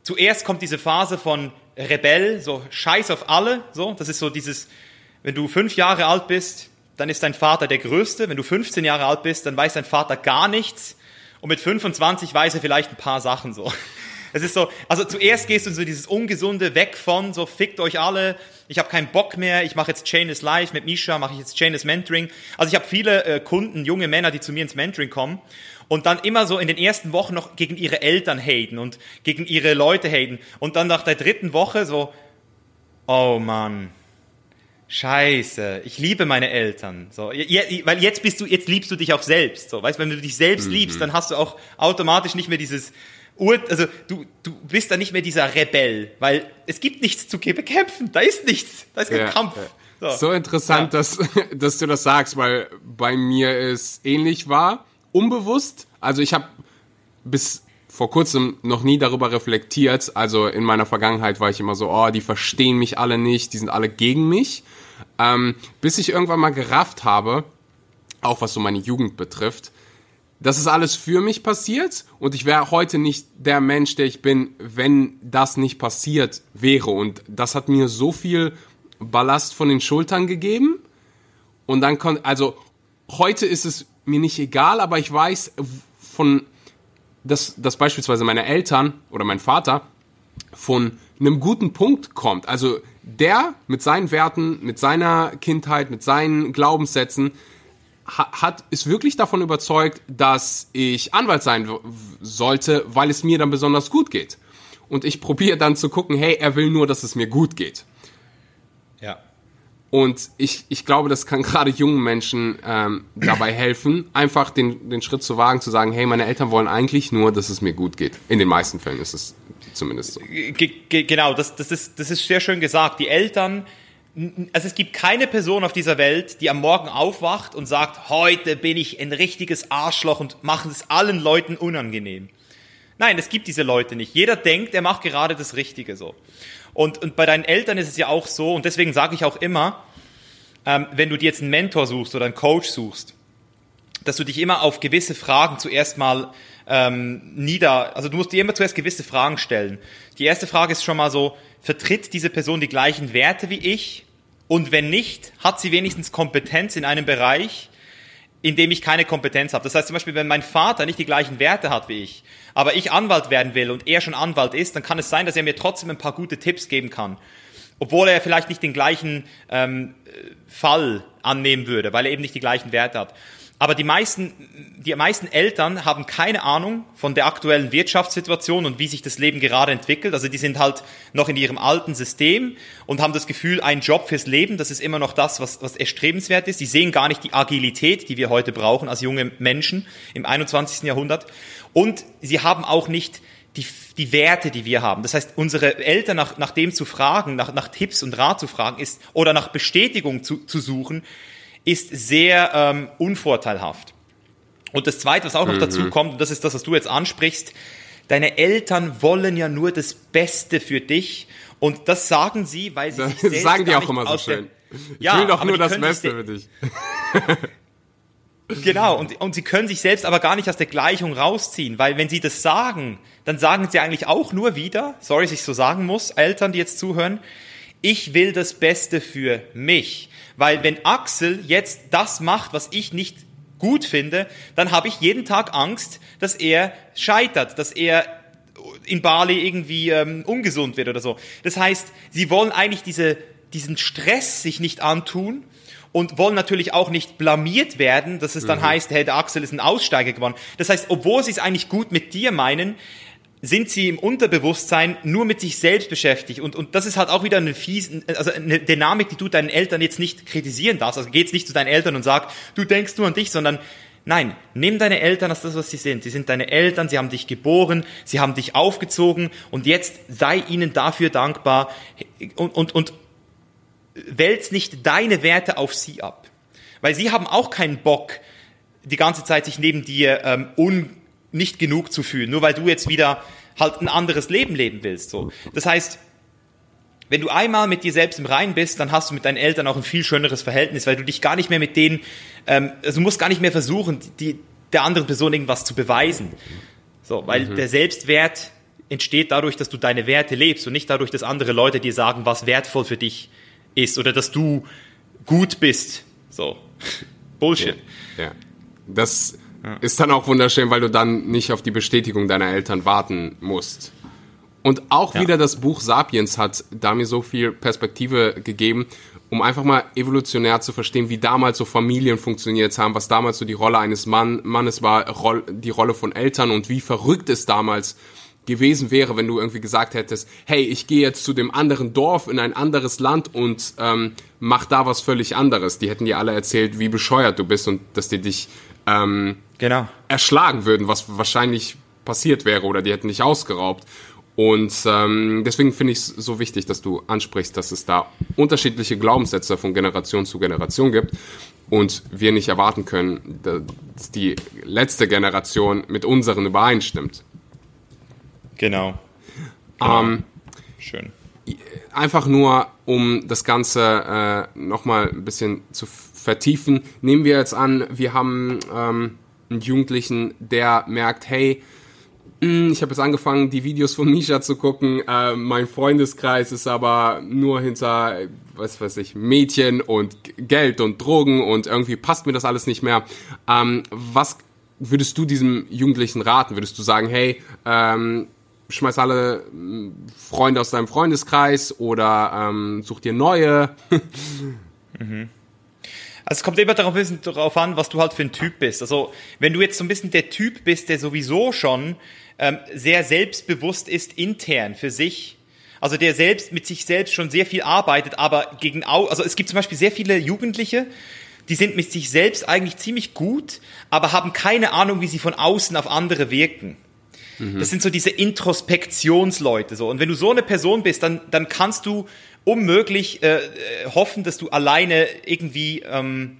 Zuerst kommt diese Phase von Rebell, so Scheiß auf alle, so. Das ist so dieses, wenn du fünf Jahre alt bist, dann ist dein Vater der Größte. Wenn du 15 Jahre alt bist, dann weiß dein Vater gar nichts. Und mit 25 weiß er vielleicht ein paar Sachen so. Es ist so, also zuerst gehst du in so dieses Ungesunde weg von, so fickt euch alle, ich habe keinen Bock mehr, ich mache jetzt Chain is Live mit Misha, mache ich jetzt Chain is Mentoring. Also ich habe viele äh, Kunden, junge Männer, die zu mir ins Mentoring kommen und dann immer so in den ersten Wochen noch gegen ihre Eltern haten und gegen ihre Leute haten und dann nach der dritten Woche so, oh Mann, Scheiße, ich liebe meine Eltern. So, weil jetzt bist du, jetzt liebst du dich auch selbst. So, weißt, wenn du dich selbst mhm. liebst, dann hast du auch automatisch nicht mehr dieses Ur, also du, du bist dann nicht mehr dieser Rebell, weil es gibt nichts zu bekämpfen. Da ist nichts, da ist kein ja, Kampf. So, so interessant, ja. dass, dass du das sagst, weil bei mir es ähnlich war unbewusst. Also ich habe bis vor kurzem noch nie darüber reflektiert. Also in meiner Vergangenheit war ich immer so, oh, die verstehen mich alle nicht, die sind alle gegen mich. Ähm, bis ich irgendwann mal gerafft habe, auch was so meine Jugend betrifft, das ist alles für mich passiert und ich wäre heute nicht der Mensch, der ich bin, wenn das nicht passiert wäre. Und das hat mir so viel Ballast von den Schultern gegeben. Und dann konnte, also heute ist es mir nicht egal, aber ich weiß von, dass, dass beispielsweise meine Eltern oder mein Vater von einem guten Punkt kommt. Also der mit seinen Werten, mit seiner Kindheit, mit seinen Glaubenssätzen hat, ist wirklich davon überzeugt, dass ich Anwalt sein sollte, weil es mir dann besonders gut geht. Und ich probiere dann zu gucken, hey, er will nur, dass es mir gut geht. Ja. Und ich, ich glaube, das kann gerade jungen Menschen ähm, dabei helfen, einfach den, den Schritt zu wagen, zu sagen, hey, meine Eltern wollen eigentlich nur, dass es mir gut geht. In den meisten Fällen ist es zumindest so. G genau, das, das, ist, das ist sehr schön gesagt. Die Eltern, also es gibt keine Person auf dieser Welt, die am Morgen aufwacht und sagt, heute bin ich ein richtiges Arschloch und mache es allen Leuten unangenehm. Nein, es gibt diese Leute nicht. Jeder denkt, er macht gerade das Richtige so. Und, und bei deinen Eltern ist es ja auch so, und deswegen sage ich auch immer, ähm, wenn du dir jetzt einen Mentor suchst oder einen Coach suchst, dass du dich immer auf gewisse Fragen zuerst mal ähm, nieder, also du musst dir immer zuerst gewisse Fragen stellen. Die erste Frage ist schon mal so, vertritt diese Person die gleichen Werte wie ich? Und wenn nicht, hat sie wenigstens Kompetenz in einem Bereich, in dem ich keine Kompetenz habe. Das heißt zum Beispiel, wenn mein Vater nicht die gleichen Werte hat wie ich, aber ich Anwalt werden will und er schon Anwalt ist, dann kann es sein, dass er mir trotzdem ein paar gute Tipps geben kann. Obwohl er vielleicht nicht den gleichen ähm, Fall annehmen würde, weil er eben nicht die gleichen Werte hat. Aber die meisten, die meisten Eltern haben keine Ahnung von der aktuellen Wirtschaftssituation und wie sich das Leben gerade entwickelt. Also die sind halt noch in ihrem alten System und haben das Gefühl, ein Job fürs Leben, das ist immer noch das, was, was erstrebenswert ist. Die sehen gar nicht die Agilität, die wir heute brauchen als junge Menschen im 21. Jahrhundert. Und sie haben auch nicht die, die Werte, die wir haben. Das heißt, unsere Eltern nach, nach dem zu fragen, nach, nach Tipps und Rat zu fragen, ist, oder nach Bestätigung zu, zu suchen, ist sehr ähm, unvorteilhaft. Und das Zweite, was auch noch mhm. dazu kommt, und das ist das, was du jetzt ansprichst, deine Eltern wollen ja nur das Beste für dich. Und das sagen sie, weil sie das sich selbst sagen die auch immer so schön. Ich ja, will doch nur das Beste für dich. Genau, und, und sie können sich selbst aber gar nicht aus der Gleichung rausziehen, weil wenn sie das sagen, dann sagen sie eigentlich auch nur wieder, sorry, dass ich so sagen muss, Eltern, die jetzt zuhören, ich will das Beste für mich. Weil wenn Axel jetzt das macht, was ich nicht gut finde, dann habe ich jeden Tag Angst, dass er scheitert, dass er in Bali irgendwie ähm, ungesund wird oder so. Das heißt, sie wollen eigentlich diese, diesen Stress sich nicht antun und wollen natürlich auch nicht blamiert werden, dass es dann mhm. heißt, hey, der Axel ist ein Aussteiger geworden. Das heißt, obwohl sie es eigentlich gut mit dir meinen, sind sie im Unterbewusstsein nur mit sich selbst beschäftigt. Und, und das ist halt auch wieder eine fiese, also eine Dynamik, die du deinen Eltern jetzt nicht kritisieren darfst. Also geh jetzt nicht zu deinen Eltern und sag, du denkst nur an dich, sondern nein, nimm deine Eltern als das, was sie sind. Sie sind deine Eltern, sie haben dich geboren, sie haben dich aufgezogen und jetzt sei ihnen dafür dankbar und, und, und wälz nicht deine Werte auf sie ab. Weil sie haben auch keinen Bock, die ganze Zeit sich neben dir ähm, un, nicht genug zu fühlen, nur weil du jetzt wieder halt ein anderes Leben leben willst. So. Das heißt, wenn du einmal mit dir selbst im Rein bist, dann hast du mit deinen Eltern auch ein viel schöneres Verhältnis, weil du dich gar nicht mehr mit denen, ähm, also du musst gar nicht mehr versuchen, die, der anderen Person irgendwas zu beweisen. So, weil mhm. der Selbstwert entsteht dadurch, dass du deine Werte lebst und nicht dadurch, dass andere Leute dir sagen, was wertvoll für dich ist ist oder dass du gut bist. So. Bullshit. Ja. ja. Das ja. ist dann auch wunderschön, weil du dann nicht auf die Bestätigung deiner Eltern warten musst. Und auch ja. wieder das Buch Sapiens hat da mir so viel Perspektive gegeben, um einfach mal evolutionär zu verstehen, wie damals so Familien funktioniert haben, was damals so die Rolle eines Mann, Mannes war, die Rolle von Eltern und wie verrückt es damals gewesen wäre, wenn du irgendwie gesagt hättest, hey, ich gehe jetzt zu dem anderen Dorf in ein anderes Land und ähm, mach da was völlig anderes. Die hätten dir alle erzählt, wie bescheuert du bist und dass die dich ähm, genau. erschlagen würden, was wahrscheinlich passiert wäre oder die hätten dich ausgeraubt. Und ähm, deswegen finde ich es so wichtig, dass du ansprichst, dass es da unterschiedliche Glaubenssätze von Generation zu Generation gibt und wir nicht erwarten können, dass die letzte Generation mit unseren übereinstimmt. Genau. genau. Ähm, Schön. Einfach nur, um das Ganze äh, nochmal ein bisschen zu vertiefen, nehmen wir jetzt an, wir haben ähm, einen Jugendlichen, der merkt, hey, hm, ich habe jetzt angefangen, die Videos von Misha zu gucken. Äh, mein Freundeskreis ist aber nur hinter, was weiß ich, Mädchen und Geld und Drogen und irgendwie passt mir das alles nicht mehr. Ähm, was würdest du diesem Jugendlichen raten? Würdest du sagen, hey, ähm, schmeiß alle hm, Freunde aus deinem Freundeskreis oder ähm, such dir neue. mhm. Also es kommt immer darauf, darauf an, was du halt für ein Typ bist. Also wenn du jetzt so ein bisschen der Typ bist, der sowieso schon ähm, sehr selbstbewusst ist intern für sich, also der selbst mit sich selbst schon sehr viel arbeitet, aber gegen also es gibt zum Beispiel sehr viele Jugendliche, die sind mit sich selbst eigentlich ziemlich gut, aber haben keine Ahnung, wie sie von außen auf andere wirken. Mhm. Das sind so diese Introspektionsleute so. Und wenn du so eine Person bist, dann, dann kannst du unmöglich äh, hoffen, dass du alleine irgendwie ähm,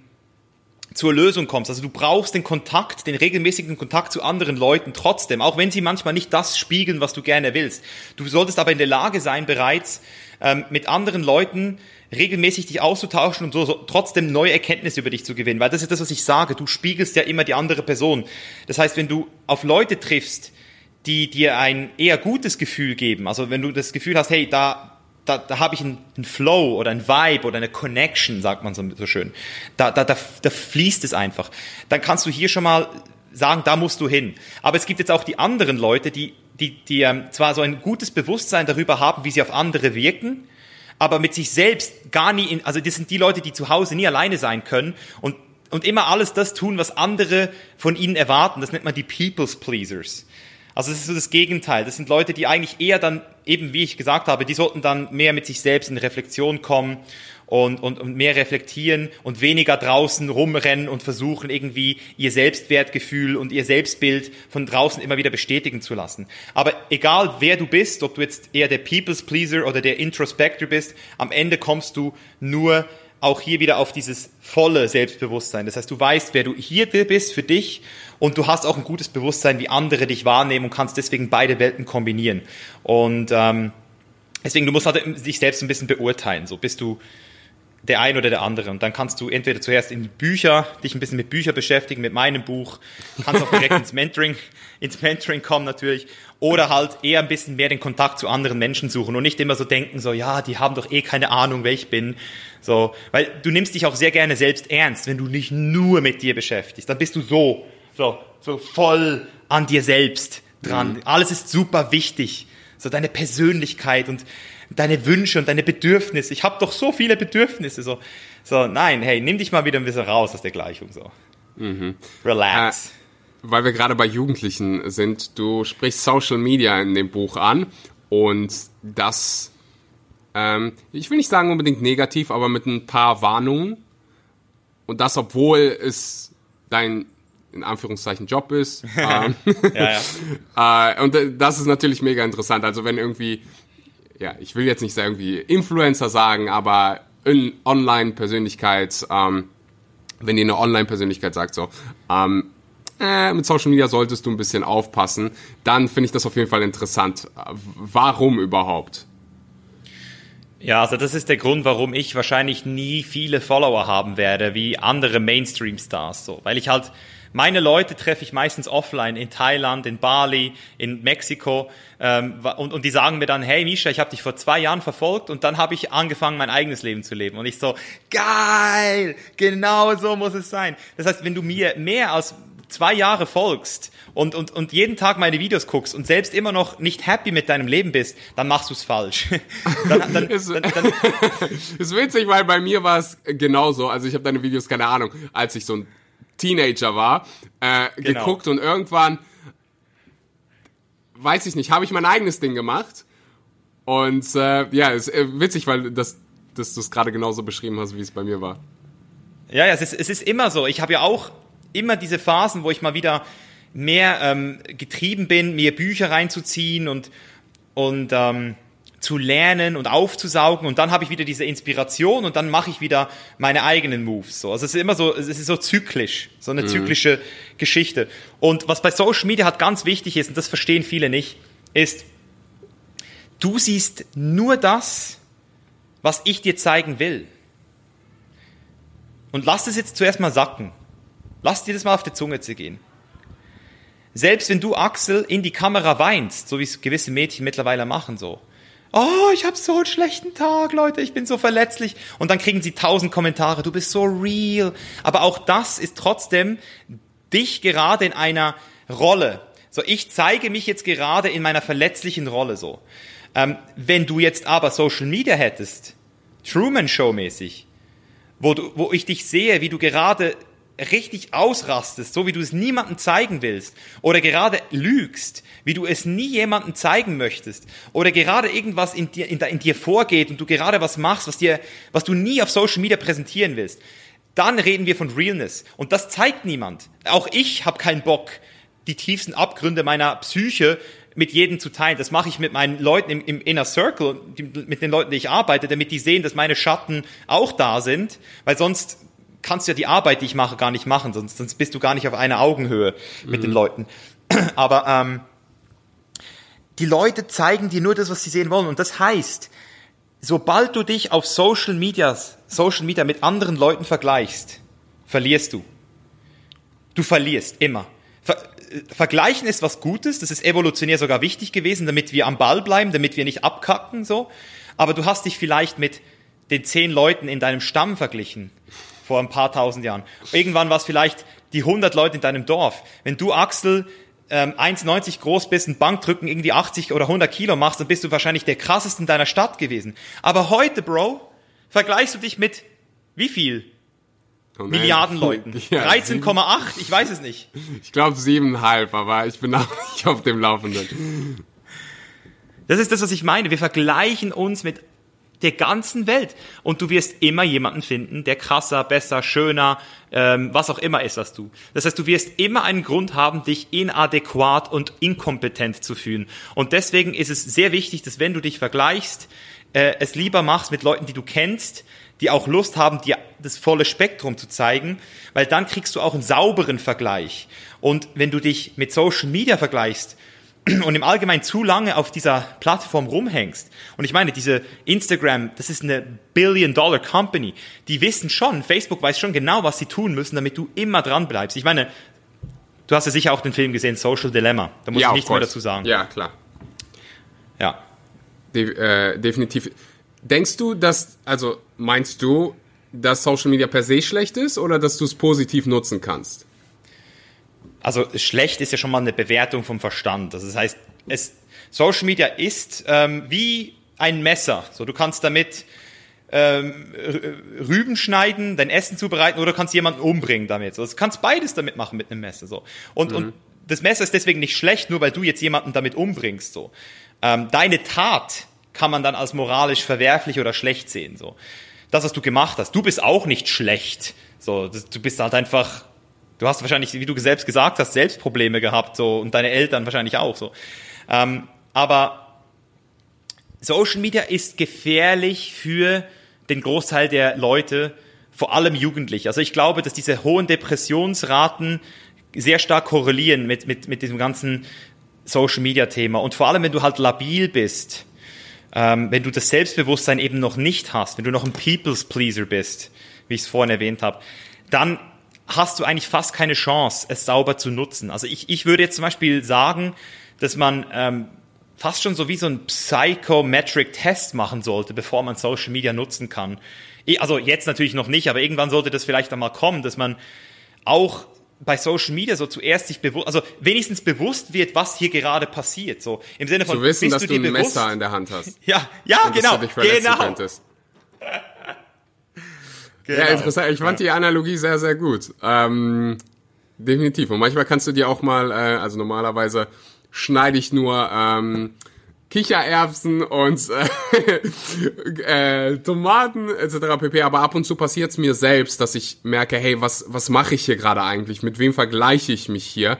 zur Lösung kommst. Also du brauchst den Kontakt, den regelmäßigen Kontakt zu anderen Leuten trotzdem, auch wenn sie manchmal nicht das spiegeln, was du gerne willst. Du solltest aber in der Lage sein, bereits ähm, mit anderen Leuten regelmäßig dich auszutauschen und so, so trotzdem neue Erkenntnisse über dich zu gewinnen. Weil das ist das, was ich sage. Du spiegelst ja immer die andere Person. Das heißt, wenn du auf Leute triffst, die dir ein eher gutes Gefühl geben. Also wenn du das Gefühl hast, hey, da, da, da habe ich einen, einen Flow oder ein Vibe oder eine Connection, sagt man so, so schön. Da, da, da, da fließt es einfach. Dann kannst du hier schon mal sagen, da musst du hin. Aber es gibt jetzt auch die anderen Leute, die, die, die ähm, zwar so ein gutes Bewusstsein darüber haben, wie sie auf andere wirken, aber mit sich selbst gar nie, in, also das sind die Leute, die zu Hause nie alleine sein können und, und immer alles das tun, was andere von ihnen erwarten. Das nennt man die People's Pleasers. Also es ist so das Gegenteil. Das sind Leute, die eigentlich eher dann, eben wie ich gesagt habe, die sollten dann mehr mit sich selbst in Reflexion kommen und, und, und mehr reflektieren und weniger draußen rumrennen und versuchen irgendwie ihr Selbstwertgefühl und ihr Selbstbild von draußen immer wieder bestätigen zu lassen. Aber egal wer du bist, ob du jetzt eher der People's Pleaser oder der Introspector bist, am Ende kommst du nur auch hier wieder auf dieses volle Selbstbewusstsein. Das heißt, du weißt, wer du hier bist für dich und du hast auch ein gutes Bewusstsein, wie andere dich wahrnehmen und kannst deswegen beide Welten kombinieren. Und ähm, deswegen, du musst halt dich selbst ein bisschen beurteilen. So bist du der ein oder der andere. Und dann kannst du entweder zuerst in Bücher, dich ein bisschen mit Büchern beschäftigen, mit meinem Buch, kannst auch direkt ins Mentoring, ins Mentoring kommen natürlich, oder halt eher ein bisschen mehr den Kontakt zu anderen Menschen suchen und nicht immer so denken, so, ja, die haben doch eh keine Ahnung, wer ich bin. So, weil du nimmst dich auch sehr gerne selbst ernst, wenn du dich nur mit dir beschäftigst. Dann bist du so, so, so voll an dir selbst dran. Mhm. Alles ist super wichtig. So deine Persönlichkeit und deine Wünsche und deine Bedürfnisse. Ich habe doch so viele Bedürfnisse. So, so, nein, hey, nimm dich mal wieder ein bisschen raus aus der Gleichung. So. Mhm. Relax. Äh, weil wir gerade bei Jugendlichen sind, du sprichst Social Media in dem Buch an und das, ähm, ich will nicht sagen unbedingt negativ, aber mit ein paar Warnungen. Und das, obwohl es dein in Anführungszeichen Job ist. ähm, ja, ja. äh, und das ist natürlich mega interessant. Also wenn irgendwie ja, ich will jetzt nicht irgendwie Influencer sagen, aber in Online-Persönlichkeit, ähm, wenn dir eine Online-Persönlichkeit sagt so, ähm, äh, mit Social Media solltest du ein bisschen aufpassen, dann finde ich das auf jeden Fall interessant. Warum überhaupt? Ja, also das ist der Grund, warum ich wahrscheinlich nie viele Follower haben werde wie andere Mainstream-Stars, so, weil ich halt meine Leute treffe ich meistens offline in Thailand, in Bali, in Mexiko ähm, und, und die sagen mir dann, hey Misha, ich habe dich vor zwei Jahren verfolgt und dann habe ich angefangen, mein eigenes Leben zu leben. Und ich so, geil, genau so muss es sein. Das heißt, wenn du mir mehr als zwei Jahre folgst und, und, und jeden Tag meine Videos guckst und selbst immer noch nicht happy mit deinem Leben bist, dann machst du es falsch. dann, dann, ist, dann, dann, ist witzig, weil bei mir war es genauso. Also ich habe deine Videos, keine Ahnung, als ich so ein Teenager war, äh, genau. geguckt und irgendwann, weiß ich nicht, habe ich mein eigenes Ding gemacht. Und äh, ja, ist äh, witzig, weil das, dass du es gerade genauso beschrieben hast, wie es bei mir war. Ja, ja, es ist, es ist immer so. Ich habe ja auch immer diese Phasen, wo ich mal wieder mehr ähm, getrieben bin, mir Bücher reinzuziehen und, und ähm, zu lernen und aufzusaugen und dann habe ich wieder diese Inspiration und dann mache ich wieder meine eigenen Moves. So. Also es ist immer so, es ist so zyklisch, so eine mhm. zyklische Geschichte. Und was bei Social Media halt ganz wichtig ist, und das verstehen viele nicht, ist, du siehst nur das, was ich dir zeigen will. Und lass es jetzt zuerst mal sacken. Lass dir das mal auf die Zunge zu gehen. Selbst wenn du, Axel, in die Kamera weinst, so wie es gewisse Mädchen mittlerweile machen, so, oh, ich habe so einen schlechten Tag, Leute, ich bin so verletzlich. Und dann kriegen sie tausend Kommentare, du bist so real. Aber auch das ist trotzdem dich gerade in einer Rolle. So, ich zeige mich jetzt gerade in meiner verletzlichen Rolle so. Ähm, wenn du jetzt aber Social Media hättest, Truman Show mäßig, wo, du, wo ich dich sehe, wie du gerade richtig ausrastest, so wie du es niemandem zeigen willst, oder gerade lügst, wie du es nie jemandem zeigen möchtest, oder gerade irgendwas in dir, in, in dir vorgeht und du gerade was machst, was dir, was du nie auf Social Media präsentieren willst, dann reden wir von Realness. Und das zeigt niemand. Auch ich habe keinen Bock, die tiefsten Abgründe meiner Psyche mit jedem zu teilen. Das mache ich mit meinen Leuten im, im Inner Circle, mit den Leuten, die ich arbeite, damit die sehen, dass meine Schatten auch da sind, weil sonst kannst du ja die Arbeit, die ich mache, gar nicht machen, sonst, sonst bist du gar nicht auf einer Augenhöhe mit mhm. den Leuten. Aber ähm, die Leute zeigen dir nur das, was sie sehen wollen. Und das heißt, sobald du dich auf Social Media, Social Media mit anderen Leuten vergleichst, verlierst du. Du verlierst immer. Ver äh, Vergleichen ist was Gutes, das ist evolutionär sogar wichtig gewesen, damit wir am Ball bleiben, damit wir nicht abkacken, so. Aber du hast dich vielleicht mit den zehn Leuten in deinem Stamm verglichen vor ein paar tausend Jahren. Irgendwann war es vielleicht die 100 Leute in deinem Dorf. Wenn du, Axel, ähm, 1,90 groß bist, ein Bankdrücken irgendwie 80 oder 100 Kilo machst, dann bist du wahrscheinlich der krasseste in deiner Stadt gewesen. Aber heute, Bro, vergleichst du dich mit wie viel? Oh Milliarden Leuten. Ja, 13,8? Ich weiß es nicht. Ich glaube siebeneinhalb, aber ich bin auch nicht auf dem Laufenden. Das ist das, was ich meine. Wir vergleichen uns mit der ganzen Welt. Und du wirst immer jemanden finden, der krasser, besser, schöner, ähm, was auch immer ist als du. Das heißt, du wirst immer einen Grund haben, dich inadäquat und inkompetent zu fühlen. Und deswegen ist es sehr wichtig, dass wenn du dich vergleichst, äh, es lieber machst mit Leuten, die du kennst, die auch Lust haben, dir das volle Spektrum zu zeigen, weil dann kriegst du auch einen sauberen Vergleich. Und wenn du dich mit Social Media vergleichst, und im Allgemeinen zu lange auf dieser Plattform rumhängst. Und ich meine, diese Instagram, das ist eine Billion-Dollar-Company. Die wissen schon, Facebook weiß schon genau, was sie tun müssen, damit du immer dran bleibst. Ich meine, du hast ja sicher auch den Film gesehen, Social Dilemma. Da muss ja, ich nichts mehr dazu sagen. Ja, klar. Ja. De äh, definitiv. Denkst du, dass, also meinst du, dass Social Media per se schlecht ist oder dass du es positiv nutzen kannst? Also schlecht ist ja schon mal eine Bewertung vom Verstand. Also das heißt, es, Social Media ist ähm, wie ein Messer. So, du kannst damit ähm, Rüben schneiden, dein Essen zubereiten oder du kannst jemanden umbringen damit. So, du kannst beides damit machen mit einem Messer. So. Und, mhm. und das Messer ist deswegen nicht schlecht, nur weil du jetzt jemanden damit umbringst. So. Ähm, deine Tat kann man dann als moralisch verwerflich oder schlecht sehen. So. Das, was du gemacht hast, du bist auch nicht schlecht. So, das, du bist halt einfach Du hast wahrscheinlich, wie du selbst gesagt hast, selbst Probleme gehabt so und deine Eltern wahrscheinlich auch so. Ähm, aber Social Media ist gefährlich für den Großteil der Leute, vor allem Jugendliche. Also ich glaube, dass diese hohen Depressionsraten sehr stark korrelieren mit, mit, mit diesem ganzen Social Media Thema. Und vor allem, wenn du halt labil bist, ähm, wenn du das Selbstbewusstsein eben noch nicht hast, wenn du noch ein People's Pleaser bist, wie ich es vorhin erwähnt habe, dann hast du eigentlich fast keine Chance, es sauber zu nutzen. Also ich, ich würde jetzt zum Beispiel sagen, dass man ähm, fast schon so wie so ein Psychometric-Test machen sollte, bevor man Social Media nutzen kann. Also jetzt natürlich noch nicht, aber irgendwann sollte das vielleicht einmal kommen, dass man auch bei Social Media so zuerst sich bewusst, also wenigstens bewusst wird, was hier gerade passiert. So im Sinne von zu wissen, dass du, du ein bewusst? Messer in der Hand hast. Ja, ja, genau, genau. Könntest. Genau. Ja, interessant. Ich fand die Analogie sehr, sehr gut. Ähm, definitiv. Und manchmal kannst du dir auch mal, äh, also normalerweise schneide ich nur ähm, Kichererbsen und äh, äh, Tomaten etc. pp. Aber ab und zu passiert es mir selbst, dass ich merke, hey, was, was mache ich hier gerade eigentlich? Mit wem vergleiche ich mich hier?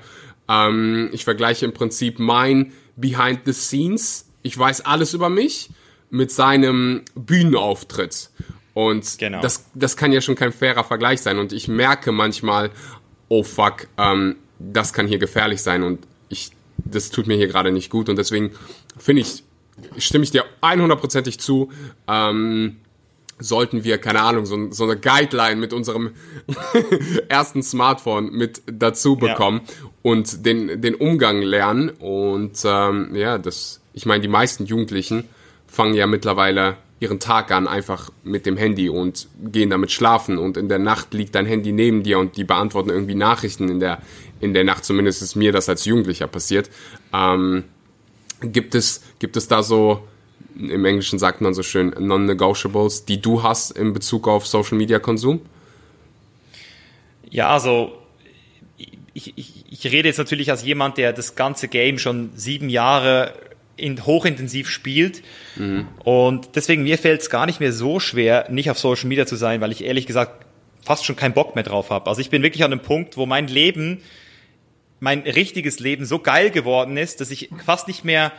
Ähm, ich vergleiche im Prinzip mein Behind the Scenes. Ich weiß alles über mich mit seinem Bühnenauftritt. Und genau. das, das kann ja schon kein fairer Vergleich sein. Und ich merke manchmal, oh fuck, ähm, das kann hier gefährlich sein und ich, das tut mir hier gerade nicht gut. Und deswegen finde ich, stimme ich dir 100%ig zu, ähm, sollten wir, keine Ahnung, so, so eine Guideline mit unserem ersten Smartphone mit dazu bekommen ja. und den, den Umgang lernen. Und ähm, ja, das, ich meine, die meisten Jugendlichen fangen ja mittlerweile ihren Tag an einfach mit dem Handy und gehen damit schlafen. Und in der Nacht liegt dein Handy neben dir und die beantworten irgendwie Nachrichten in der in der Nacht. Zumindest ist mir das als Jugendlicher passiert. Ähm, gibt es gibt es da so im Englischen sagt man so schön non-negotiables die du hast in Bezug auf Social Media Konsum? Ja also ich, ich, ich rede jetzt natürlich als jemand der das ganze Game schon sieben Jahre in, hochintensiv spielt. Mhm. Und deswegen mir fällt es gar nicht mehr so schwer, nicht auf Social Media zu sein, weil ich ehrlich gesagt fast schon keinen Bock mehr drauf habe. Also ich bin wirklich an einem Punkt, wo mein Leben, mein richtiges Leben so geil geworden ist, dass ich fast nicht mehr,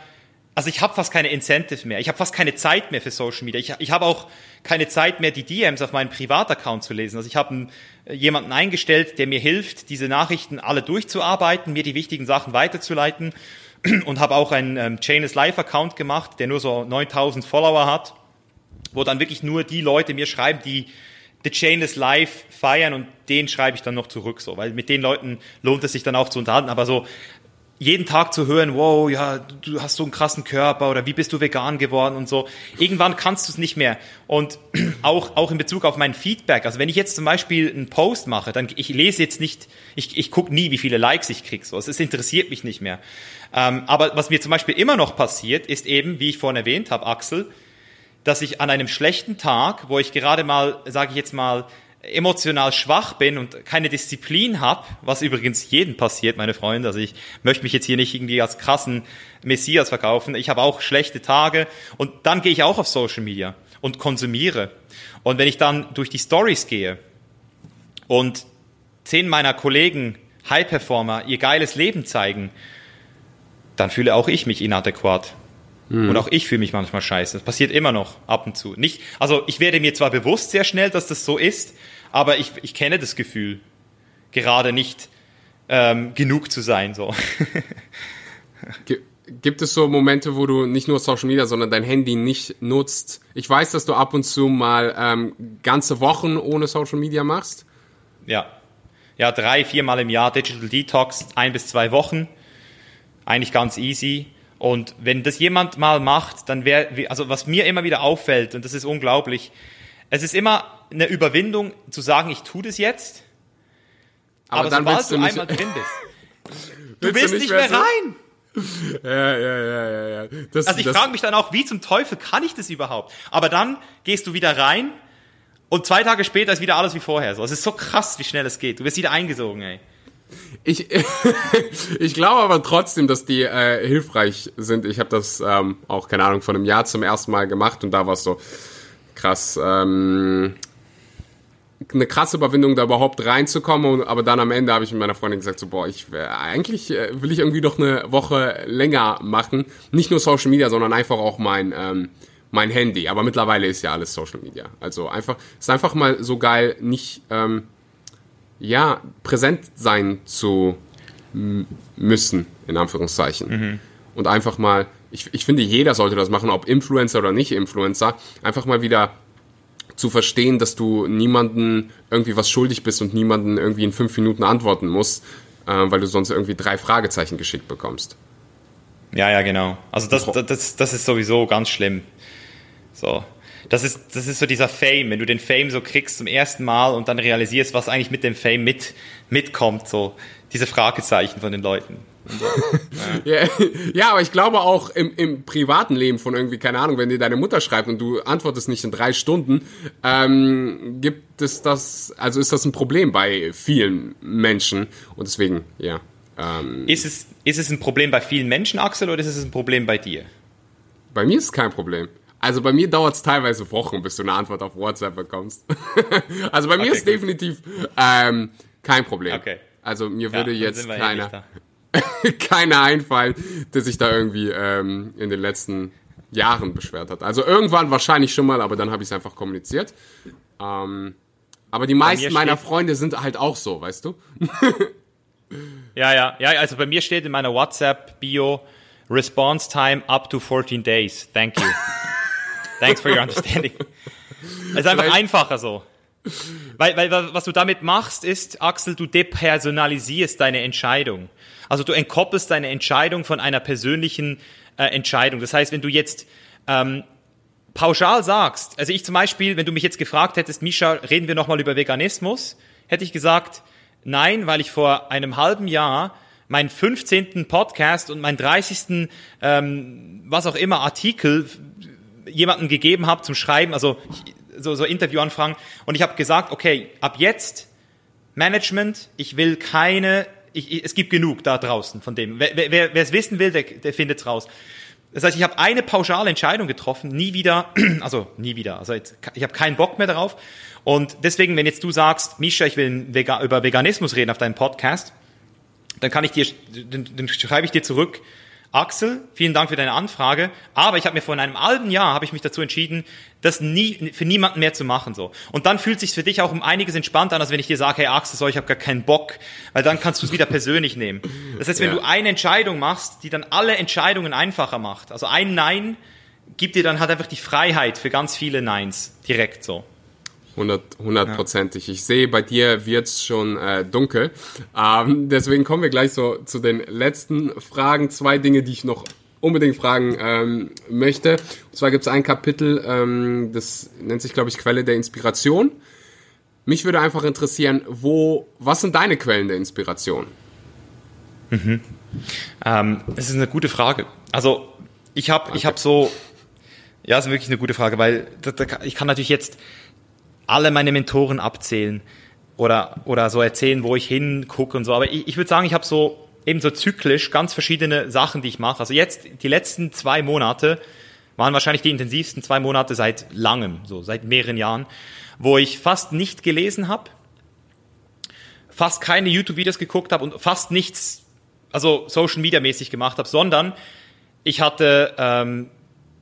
also ich habe fast keine Incentive mehr. Ich habe fast keine Zeit mehr für Social Media. Ich, ich habe auch keine Zeit mehr, die DMs auf meinem Privataccount zu lesen. Also ich habe jemanden eingestellt, der mir hilft, diese Nachrichten alle durchzuarbeiten, mir die wichtigen Sachen weiterzuleiten und habe auch einen ähm, Chain is Live Account gemacht, der nur so 9000 Follower hat, wo dann wirklich nur die Leute mir schreiben, die The Chain is Live feiern und den schreibe ich dann noch zurück, so, weil mit den Leuten lohnt es sich dann auch zu unterhalten, aber so jeden Tag zu hören, wow, ja, du hast so einen krassen Körper oder wie bist du vegan geworden und so. Irgendwann kannst du es nicht mehr. Und auch, auch in Bezug auf mein Feedback. Also wenn ich jetzt zum Beispiel einen Post mache, dann ich lese jetzt nicht, ich, ich gucke nie, wie viele Likes ich krieg. So, es interessiert mich nicht mehr. Ähm, aber was mir zum Beispiel immer noch passiert, ist eben, wie ich vorhin erwähnt habe, Axel, dass ich an einem schlechten Tag, wo ich gerade mal, sage ich jetzt mal, emotional schwach bin und keine Disziplin habe, was übrigens jedem passiert, meine Freunde. Also ich möchte mich jetzt hier nicht irgendwie als krassen Messias verkaufen. Ich habe auch schlechte Tage und dann gehe ich auch auf Social Media. und konsumiere. Und wenn ich dann durch die Stories gehe und zehn meiner Kollegen, High-Performer, ihr geiles Leben zeigen, dann fühle auch ich mich inadäquat. Mhm. Und auch ich fühle mich manchmal scheiße. Das passiert immer noch ab und zu. Nicht, also ich werde mir zwar bewusst sehr schnell, dass das so ist, aber ich, ich kenne das Gefühl, gerade nicht ähm, genug zu sein. So. Gibt es so Momente, wo du nicht nur Social Media, sondern dein Handy nicht nutzt? Ich weiß, dass du ab und zu mal ähm, ganze Wochen ohne Social Media machst. Ja. Ja, drei, viermal im Jahr Digital Detox, ein bis zwei Wochen. Eigentlich ganz easy. Und wenn das jemand mal macht, dann wäre, also was mir immer wieder auffällt, und das ist unglaublich, es ist immer eine Überwindung zu sagen, ich tue das jetzt. Aber, aber dann sobald du, du einmal drin bist, du willst nicht, nicht mehr, mehr rein. Ja, ja, ja, ja, ja. Das, also ich frage mich dann auch, wie zum Teufel kann ich das überhaupt? Aber dann gehst du wieder rein und zwei Tage später ist wieder alles wie vorher. So, es ist so krass, wie schnell es geht. Du wirst wieder eingesogen, ey. Ich, ich glaube aber trotzdem, dass die äh, hilfreich sind. Ich habe das ähm, auch, keine Ahnung, vor einem Jahr zum ersten Mal gemacht und da war es so krass. Ähm, eine krasse Überwindung, da überhaupt reinzukommen. Aber dann am Ende habe ich mit meiner Freundin gesagt, so, boah, ich eigentlich äh, will ich irgendwie doch eine Woche länger machen. Nicht nur Social Media, sondern einfach auch mein, ähm, mein Handy. Aber mittlerweile ist ja alles Social Media. Also einfach, ist einfach mal so geil, nicht, ähm, ja, präsent sein zu müssen, in Anführungszeichen. Mhm. Und einfach mal, ich, ich finde, jeder sollte das machen, ob Influencer oder nicht Influencer, einfach mal wieder zu verstehen, dass du niemanden irgendwie was schuldig bist und niemanden irgendwie in fünf Minuten antworten musst, äh, weil du sonst irgendwie drei Fragezeichen geschickt bekommst. Ja, ja, genau. Also das, das, das ist sowieso ganz schlimm. So. Das ist, das ist so dieser Fame, wenn du den Fame so kriegst zum ersten Mal und dann realisierst, was eigentlich mit dem Fame mit, mitkommt, so diese Fragezeichen von den Leuten. Ja. ja, aber ich glaube auch im, im privaten Leben von irgendwie, keine Ahnung, wenn dir deine Mutter schreibt und du antwortest nicht in drei Stunden, ähm, gibt es das, also ist das ein Problem bei vielen Menschen und deswegen, ja. Ähm, ist, es, ist es ein Problem bei vielen Menschen, Axel, oder ist es ein Problem bei dir? Bei mir ist es kein Problem. Also bei mir dauert es teilweise Wochen, bis du eine Antwort auf WhatsApp bekommst. also bei mir okay, ist gut. definitiv ähm, kein Problem. Okay. Also mir würde ja, jetzt keiner, keiner einfallen, der sich da irgendwie ähm, in den letzten Jahren beschwert hat. Also irgendwann wahrscheinlich schon mal, aber dann habe ich es einfach kommuniziert. Ähm, aber die meisten meiner Freunde sind halt auch so, weißt du? ja, ja, ja. Also bei mir steht in meiner WhatsApp-Bio Response Time up to 14 days. Thank you. Thanks for your understanding. Es ist einfach Vielleicht. einfacher so. Weil, weil was du damit machst, ist, Axel, du depersonalisierst deine Entscheidung. Also du entkoppelst deine Entscheidung von einer persönlichen äh, Entscheidung. Das heißt, wenn du jetzt ähm, pauschal sagst, also ich zum Beispiel, wenn du mich jetzt gefragt hättest, Misha, reden wir nochmal über Veganismus, hätte ich gesagt, nein, weil ich vor einem halben Jahr meinen 15. Podcast und meinen 30. Ähm, was auch immer Artikel jemandem gegeben habe zum Schreiben, also so, so Interviewanfragen. Und ich habe gesagt, okay, ab jetzt Management, ich will keine ich, ich, es gibt genug da draußen von dem. Wer, wer, wer es wissen will, der, der findet es raus. Das heißt, ich habe eine pauschale Entscheidung getroffen, nie wieder, also nie wieder, also jetzt, ich habe keinen Bock mehr darauf. Und deswegen, wenn jetzt du sagst, Misha, ich will über Veganismus reden auf deinem Podcast, dann kann ich dir, dann, dann schreibe ich dir zurück, Axel, vielen Dank für deine Anfrage, aber ich habe mir vor einem halben Jahr habe ich mich dazu entschieden, das nie für niemanden mehr zu machen so. Und dann fühlt sich für dich auch um einiges entspannter an, als wenn ich dir sage, hey Axel, so, ich habe gar keinen Bock, weil dann kannst du es wieder persönlich nehmen. Das heißt, wenn ja. du eine Entscheidung machst, die dann alle Entscheidungen einfacher macht, also ein Nein gibt dir dann halt einfach die Freiheit für ganz viele Neins direkt so. Hundertprozentig. Ja. Ich sehe, bei dir wird's schon äh, dunkel. Ähm, deswegen kommen wir gleich so zu den letzten Fragen. Zwei Dinge, die ich noch unbedingt fragen ähm, möchte. Und zwar gibt es ein Kapitel, ähm, das nennt sich, glaube ich, Quelle der Inspiration. Mich würde einfach interessieren, wo, was sind deine Quellen der Inspiration? Mhm. Ähm, das ist eine gute Frage. Also ich habe, ich habe so, ja, das ist wirklich eine gute Frage, weil ich kann natürlich jetzt alle meine Mentoren abzählen oder, oder so erzählen, wo ich hingucke und so. Aber ich, ich würde sagen, ich habe so eben so zyklisch ganz verschiedene Sachen, die ich mache. Also jetzt, die letzten zwei Monate waren wahrscheinlich die intensivsten zwei Monate seit langem, so seit mehreren Jahren, wo ich fast nicht gelesen habe, fast keine YouTube-Videos geguckt habe und fast nichts, also Social Media mäßig gemacht habe, sondern ich hatte ähm,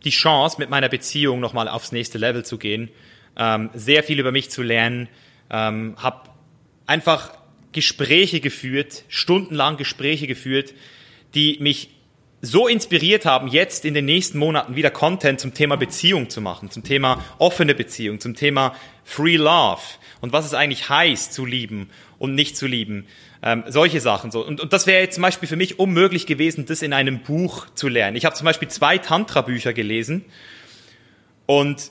die Chance, mit meiner Beziehung nochmal aufs nächste Level zu gehen, ähm, sehr viel über mich zu lernen, ähm, habe einfach Gespräche geführt, stundenlang Gespräche geführt, die mich so inspiriert haben, jetzt in den nächsten Monaten wieder Content zum Thema Beziehung zu machen, zum Thema offene Beziehung, zum Thema Free Love und was es eigentlich heißt, zu lieben und nicht zu lieben. Ähm, solche Sachen so. Und, und das wäre jetzt zum Beispiel für mich unmöglich gewesen, das in einem Buch zu lernen. Ich habe zum Beispiel zwei Tantra-Bücher gelesen und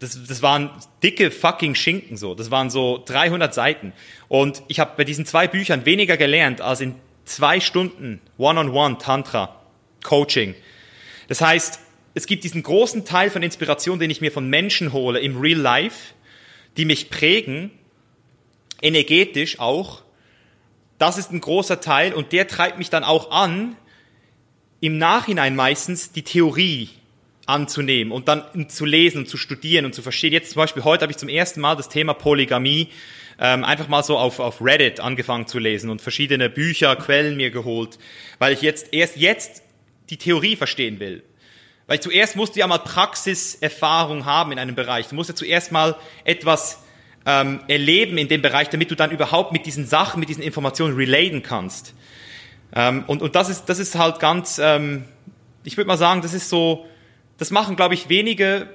das, das waren dicke fucking Schinken so. Das waren so 300 Seiten. Und ich habe bei diesen zwei Büchern weniger gelernt als in zwei Stunden One-on-One Tantra Coaching. Das heißt, es gibt diesen großen Teil von Inspiration, den ich mir von Menschen hole im Real Life, die mich prägen, energetisch auch. Das ist ein großer Teil und der treibt mich dann auch an, im Nachhinein meistens die Theorie anzunehmen und dann zu lesen und zu studieren und zu verstehen. Jetzt zum Beispiel heute habe ich zum ersten Mal das Thema Polygamie ähm, einfach mal so auf, auf Reddit angefangen zu lesen und verschiedene Bücher, Quellen mir geholt, weil ich jetzt erst jetzt die Theorie verstehen will. Weil zuerst musst du ja mal Praxiserfahrung haben in einem Bereich. Du musst ja zuerst mal etwas ähm, erleben in dem Bereich, damit du dann überhaupt mit diesen Sachen, mit diesen Informationen relaten kannst. Ähm, und, und das ist, das ist halt ganz, ähm, ich würde mal sagen, das ist so, das machen, glaube ich, wenige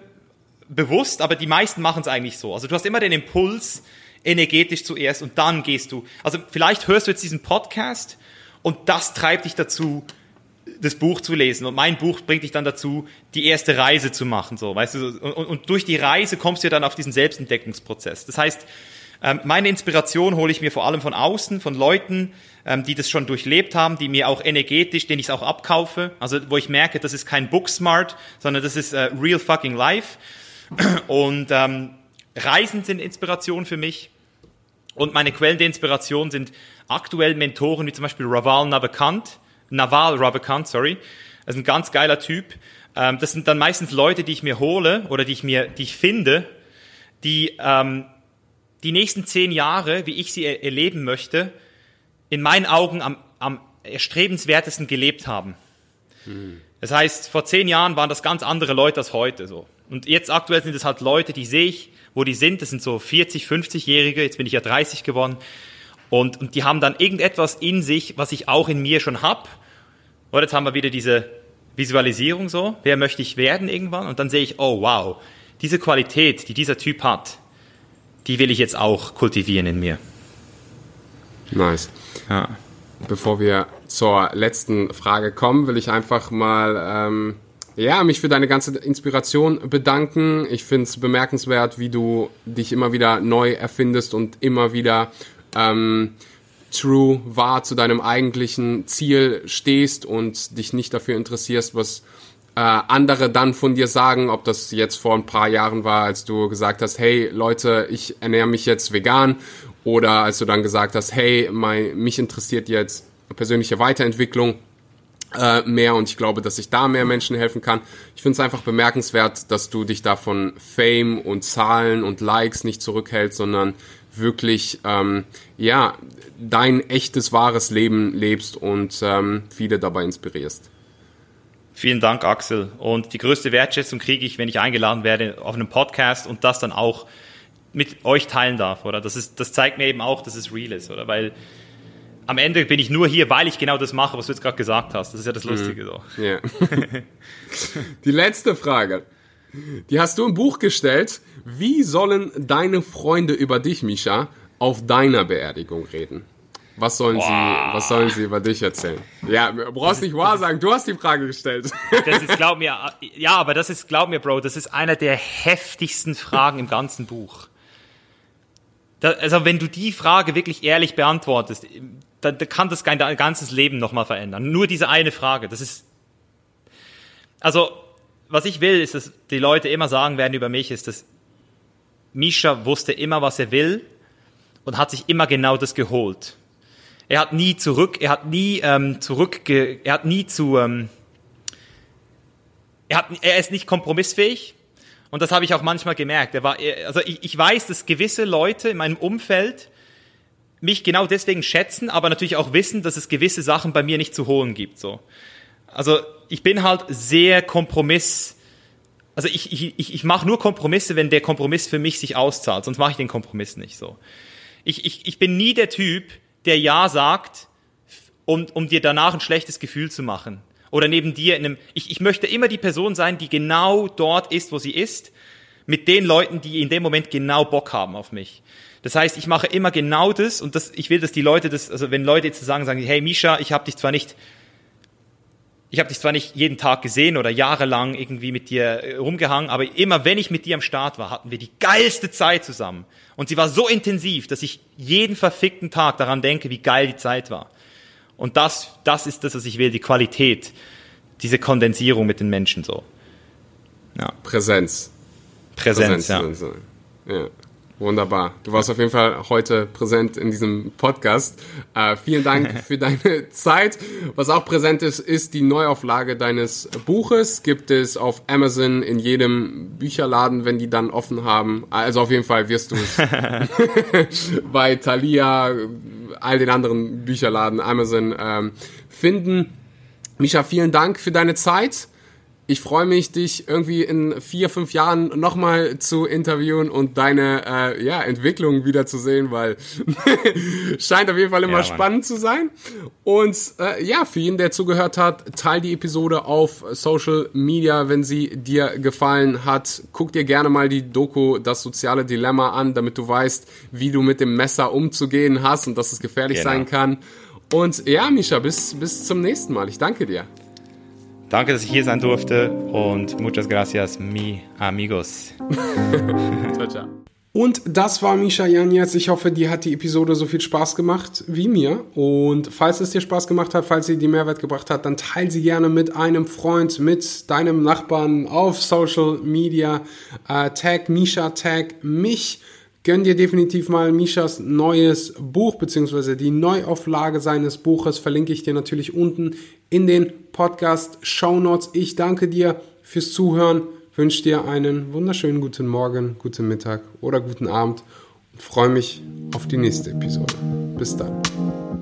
bewusst, aber die meisten machen es eigentlich so. Also du hast immer den Impuls, energetisch zuerst und dann gehst du. Also vielleicht hörst du jetzt diesen Podcast und das treibt dich dazu, das Buch zu lesen. Und mein Buch bringt dich dann dazu, die erste Reise zu machen, so, weißt du. Und, und durch die Reise kommst du dann auf diesen Selbstentdeckungsprozess. Das heißt, ähm, meine Inspiration hole ich mir vor allem von außen, von Leuten, ähm, die das schon durchlebt haben, die mir auch energetisch, denen ich es auch abkaufe, also wo ich merke, das ist kein Booksmart, sondern das ist äh, real fucking life. Und ähm, Reisen sind Inspiration für mich. Und meine Quellen der Inspiration sind aktuell Mentoren wie zum Beispiel Raval Navakant, Naval Ravikant, sorry. Das ist ein ganz geiler Typ. Ähm, das sind dann meistens Leute, die ich mir hole oder die ich mir, die ich finde, die ähm, die nächsten zehn Jahre, wie ich sie erleben möchte, in meinen Augen am, am erstrebenswertesten gelebt haben. Hm. Das heißt, vor zehn Jahren waren das ganz andere Leute als heute so. Und jetzt aktuell sind es halt Leute, die sehe ich, wo die sind. Das sind so 40, 50-Jährige. Jetzt bin ich ja 30 geworden. Und, und die haben dann irgendetwas in sich, was ich auch in mir schon hab. Und jetzt haben wir wieder diese Visualisierung so. Wer möchte ich werden irgendwann? Und dann sehe ich, oh wow, diese Qualität, die dieser Typ hat, die will ich jetzt auch kultivieren in mir. Nice. Ja. Bevor wir zur letzten Frage kommen, will ich einfach mal ähm, ja, mich für deine ganze Inspiration bedanken. Ich finde es bemerkenswert, wie du dich immer wieder neu erfindest und immer wieder ähm, true wahr zu deinem eigentlichen Ziel stehst und dich nicht dafür interessierst, was äh, andere dann von dir sagen, ob das jetzt vor ein paar Jahren war, als du gesagt hast, hey Leute, ich ernähre mich jetzt vegan oder als du dann gesagt hast, hey, mein, mich interessiert jetzt persönliche Weiterentwicklung äh, mehr und ich glaube, dass ich da mehr Menschen helfen kann. Ich finde es einfach bemerkenswert, dass du dich da von Fame und Zahlen und Likes nicht zurückhältst, sondern wirklich ähm, ja dein echtes wahres Leben lebst und ähm, viele dabei inspirierst. Vielen Dank, Axel. Und die größte Wertschätzung kriege ich, wenn ich eingeladen werde auf einem Podcast und das dann auch mit euch teilen darf, oder? Das ist, das zeigt mir eben auch, dass es real ist, oder? Weil am Ende bin ich nur hier, weil ich genau das mache, was du jetzt gerade gesagt hast. Das ist ja das Lustige so. Ja. Die letzte Frage. Die hast du im Buch gestellt. Wie sollen deine Freunde über dich, Misha, auf deiner Beerdigung reden? Was sollen Boah. sie, was sollen sie über dich erzählen? Ja, du brauchst nicht wahr sagen, du hast die Frage gestellt. Das ist, glaub mir, ja, aber das ist, glaub mir, Bro, das ist einer der heftigsten Fragen im ganzen Buch. Da, also wenn du die Frage wirklich ehrlich beantwortest, dann kann das dein ganzes Leben nochmal verändern. Nur diese eine Frage, das ist, also, was ich will, ist, dass die Leute immer sagen werden über mich, ist, dass Misha wusste immer, was er will und hat sich immer genau das geholt. Er hat nie zurück, er hat nie ähm, zurück, er hat nie zu, ähm, er, hat, er ist nicht kompromissfähig. Und das habe ich auch manchmal gemerkt. Er war, also ich, ich weiß, dass gewisse Leute in meinem Umfeld mich genau deswegen schätzen, aber natürlich auch wissen, dass es gewisse Sachen bei mir nicht zu holen gibt. So. Also ich bin halt sehr Kompromiss. Also ich, ich, ich, ich mache nur Kompromisse, wenn der Kompromiss für mich sich auszahlt, sonst mache ich den Kompromiss nicht so. Ich, ich, ich bin nie der Typ, der Ja sagt, um, um dir danach ein schlechtes Gefühl zu machen oder neben dir in einem, ich, ich möchte immer die Person sein, die genau dort ist, wo sie ist, mit den Leuten, die in dem Moment genau Bock haben auf mich. Das heißt, ich mache immer genau das und das, ich will, dass die Leute das, also wenn Leute jetzt sagen, sagen, hey Misha, ich habe dich zwar nicht, ich habe dich zwar nicht jeden Tag gesehen oder jahrelang irgendwie mit dir äh, rumgehangen, aber immer wenn ich mit dir am Start war, hatten wir die geilste Zeit zusammen. Und sie war so intensiv, dass ich jeden verfickten Tag daran denke, wie geil die Zeit war. Und das, das ist das, was ich will, die Qualität, diese Kondensierung mit den Menschen so. Ja. Präsenz. Präsenz, Präsenz ja. ja. Wunderbar. Du warst auf jeden Fall heute präsent in diesem Podcast. Äh, vielen Dank für deine Zeit. Was auch präsent ist, ist die Neuauflage deines Buches. Gibt es auf Amazon in jedem Bücherladen, wenn die dann offen haben. Also auf jeden Fall wirst du es bei Thalia, all den anderen Bücherladen, Amazon ähm, finden. Micha, vielen Dank für deine Zeit ich freue mich, dich irgendwie in vier, fünf Jahren nochmal zu interviewen und deine äh, ja, Entwicklung wieder zu sehen, weil scheint auf jeden Fall immer ja, spannend zu sein. Und äh, ja, für jeden, der zugehört hat, teil die Episode auf Social Media, wenn sie dir gefallen hat. Guck dir gerne mal die Doku Das soziale Dilemma an, damit du weißt, wie du mit dem Messer umzugehen hast und dass es gefährlich genau. sein kann. Und ja, Misha, bis, bis zum nächsten Mal. Ich danke dir. Danke, dass ich hier sein durfte und muchas gracias, mi amigos. ciao, ciao. Und das war Misha Janetz. Ich hoffe, dir hat die Episode so viel Spaß gemacht wie mir. Und falls es dir Spaß gemacht hat, falls sie dir Mehrwert gebracht hat, dann teile sie gerne mit einem Freund, mit deinem Nachbarn auf Social Media. Äh, tag Misha, tag mich. Gönn dir definitiv mal Mishas neues Buch, beziehungsweise die Neuauflage seines Buches verlinke ich dir natürlich unten in den Podcast Show Notes. Ich danke dir fürs Zuhören, wünsche dir einen wunderschönen guten Morgen, guten Mittag oder guten Abend und freue mich auf die nächste Episode. Bis dann.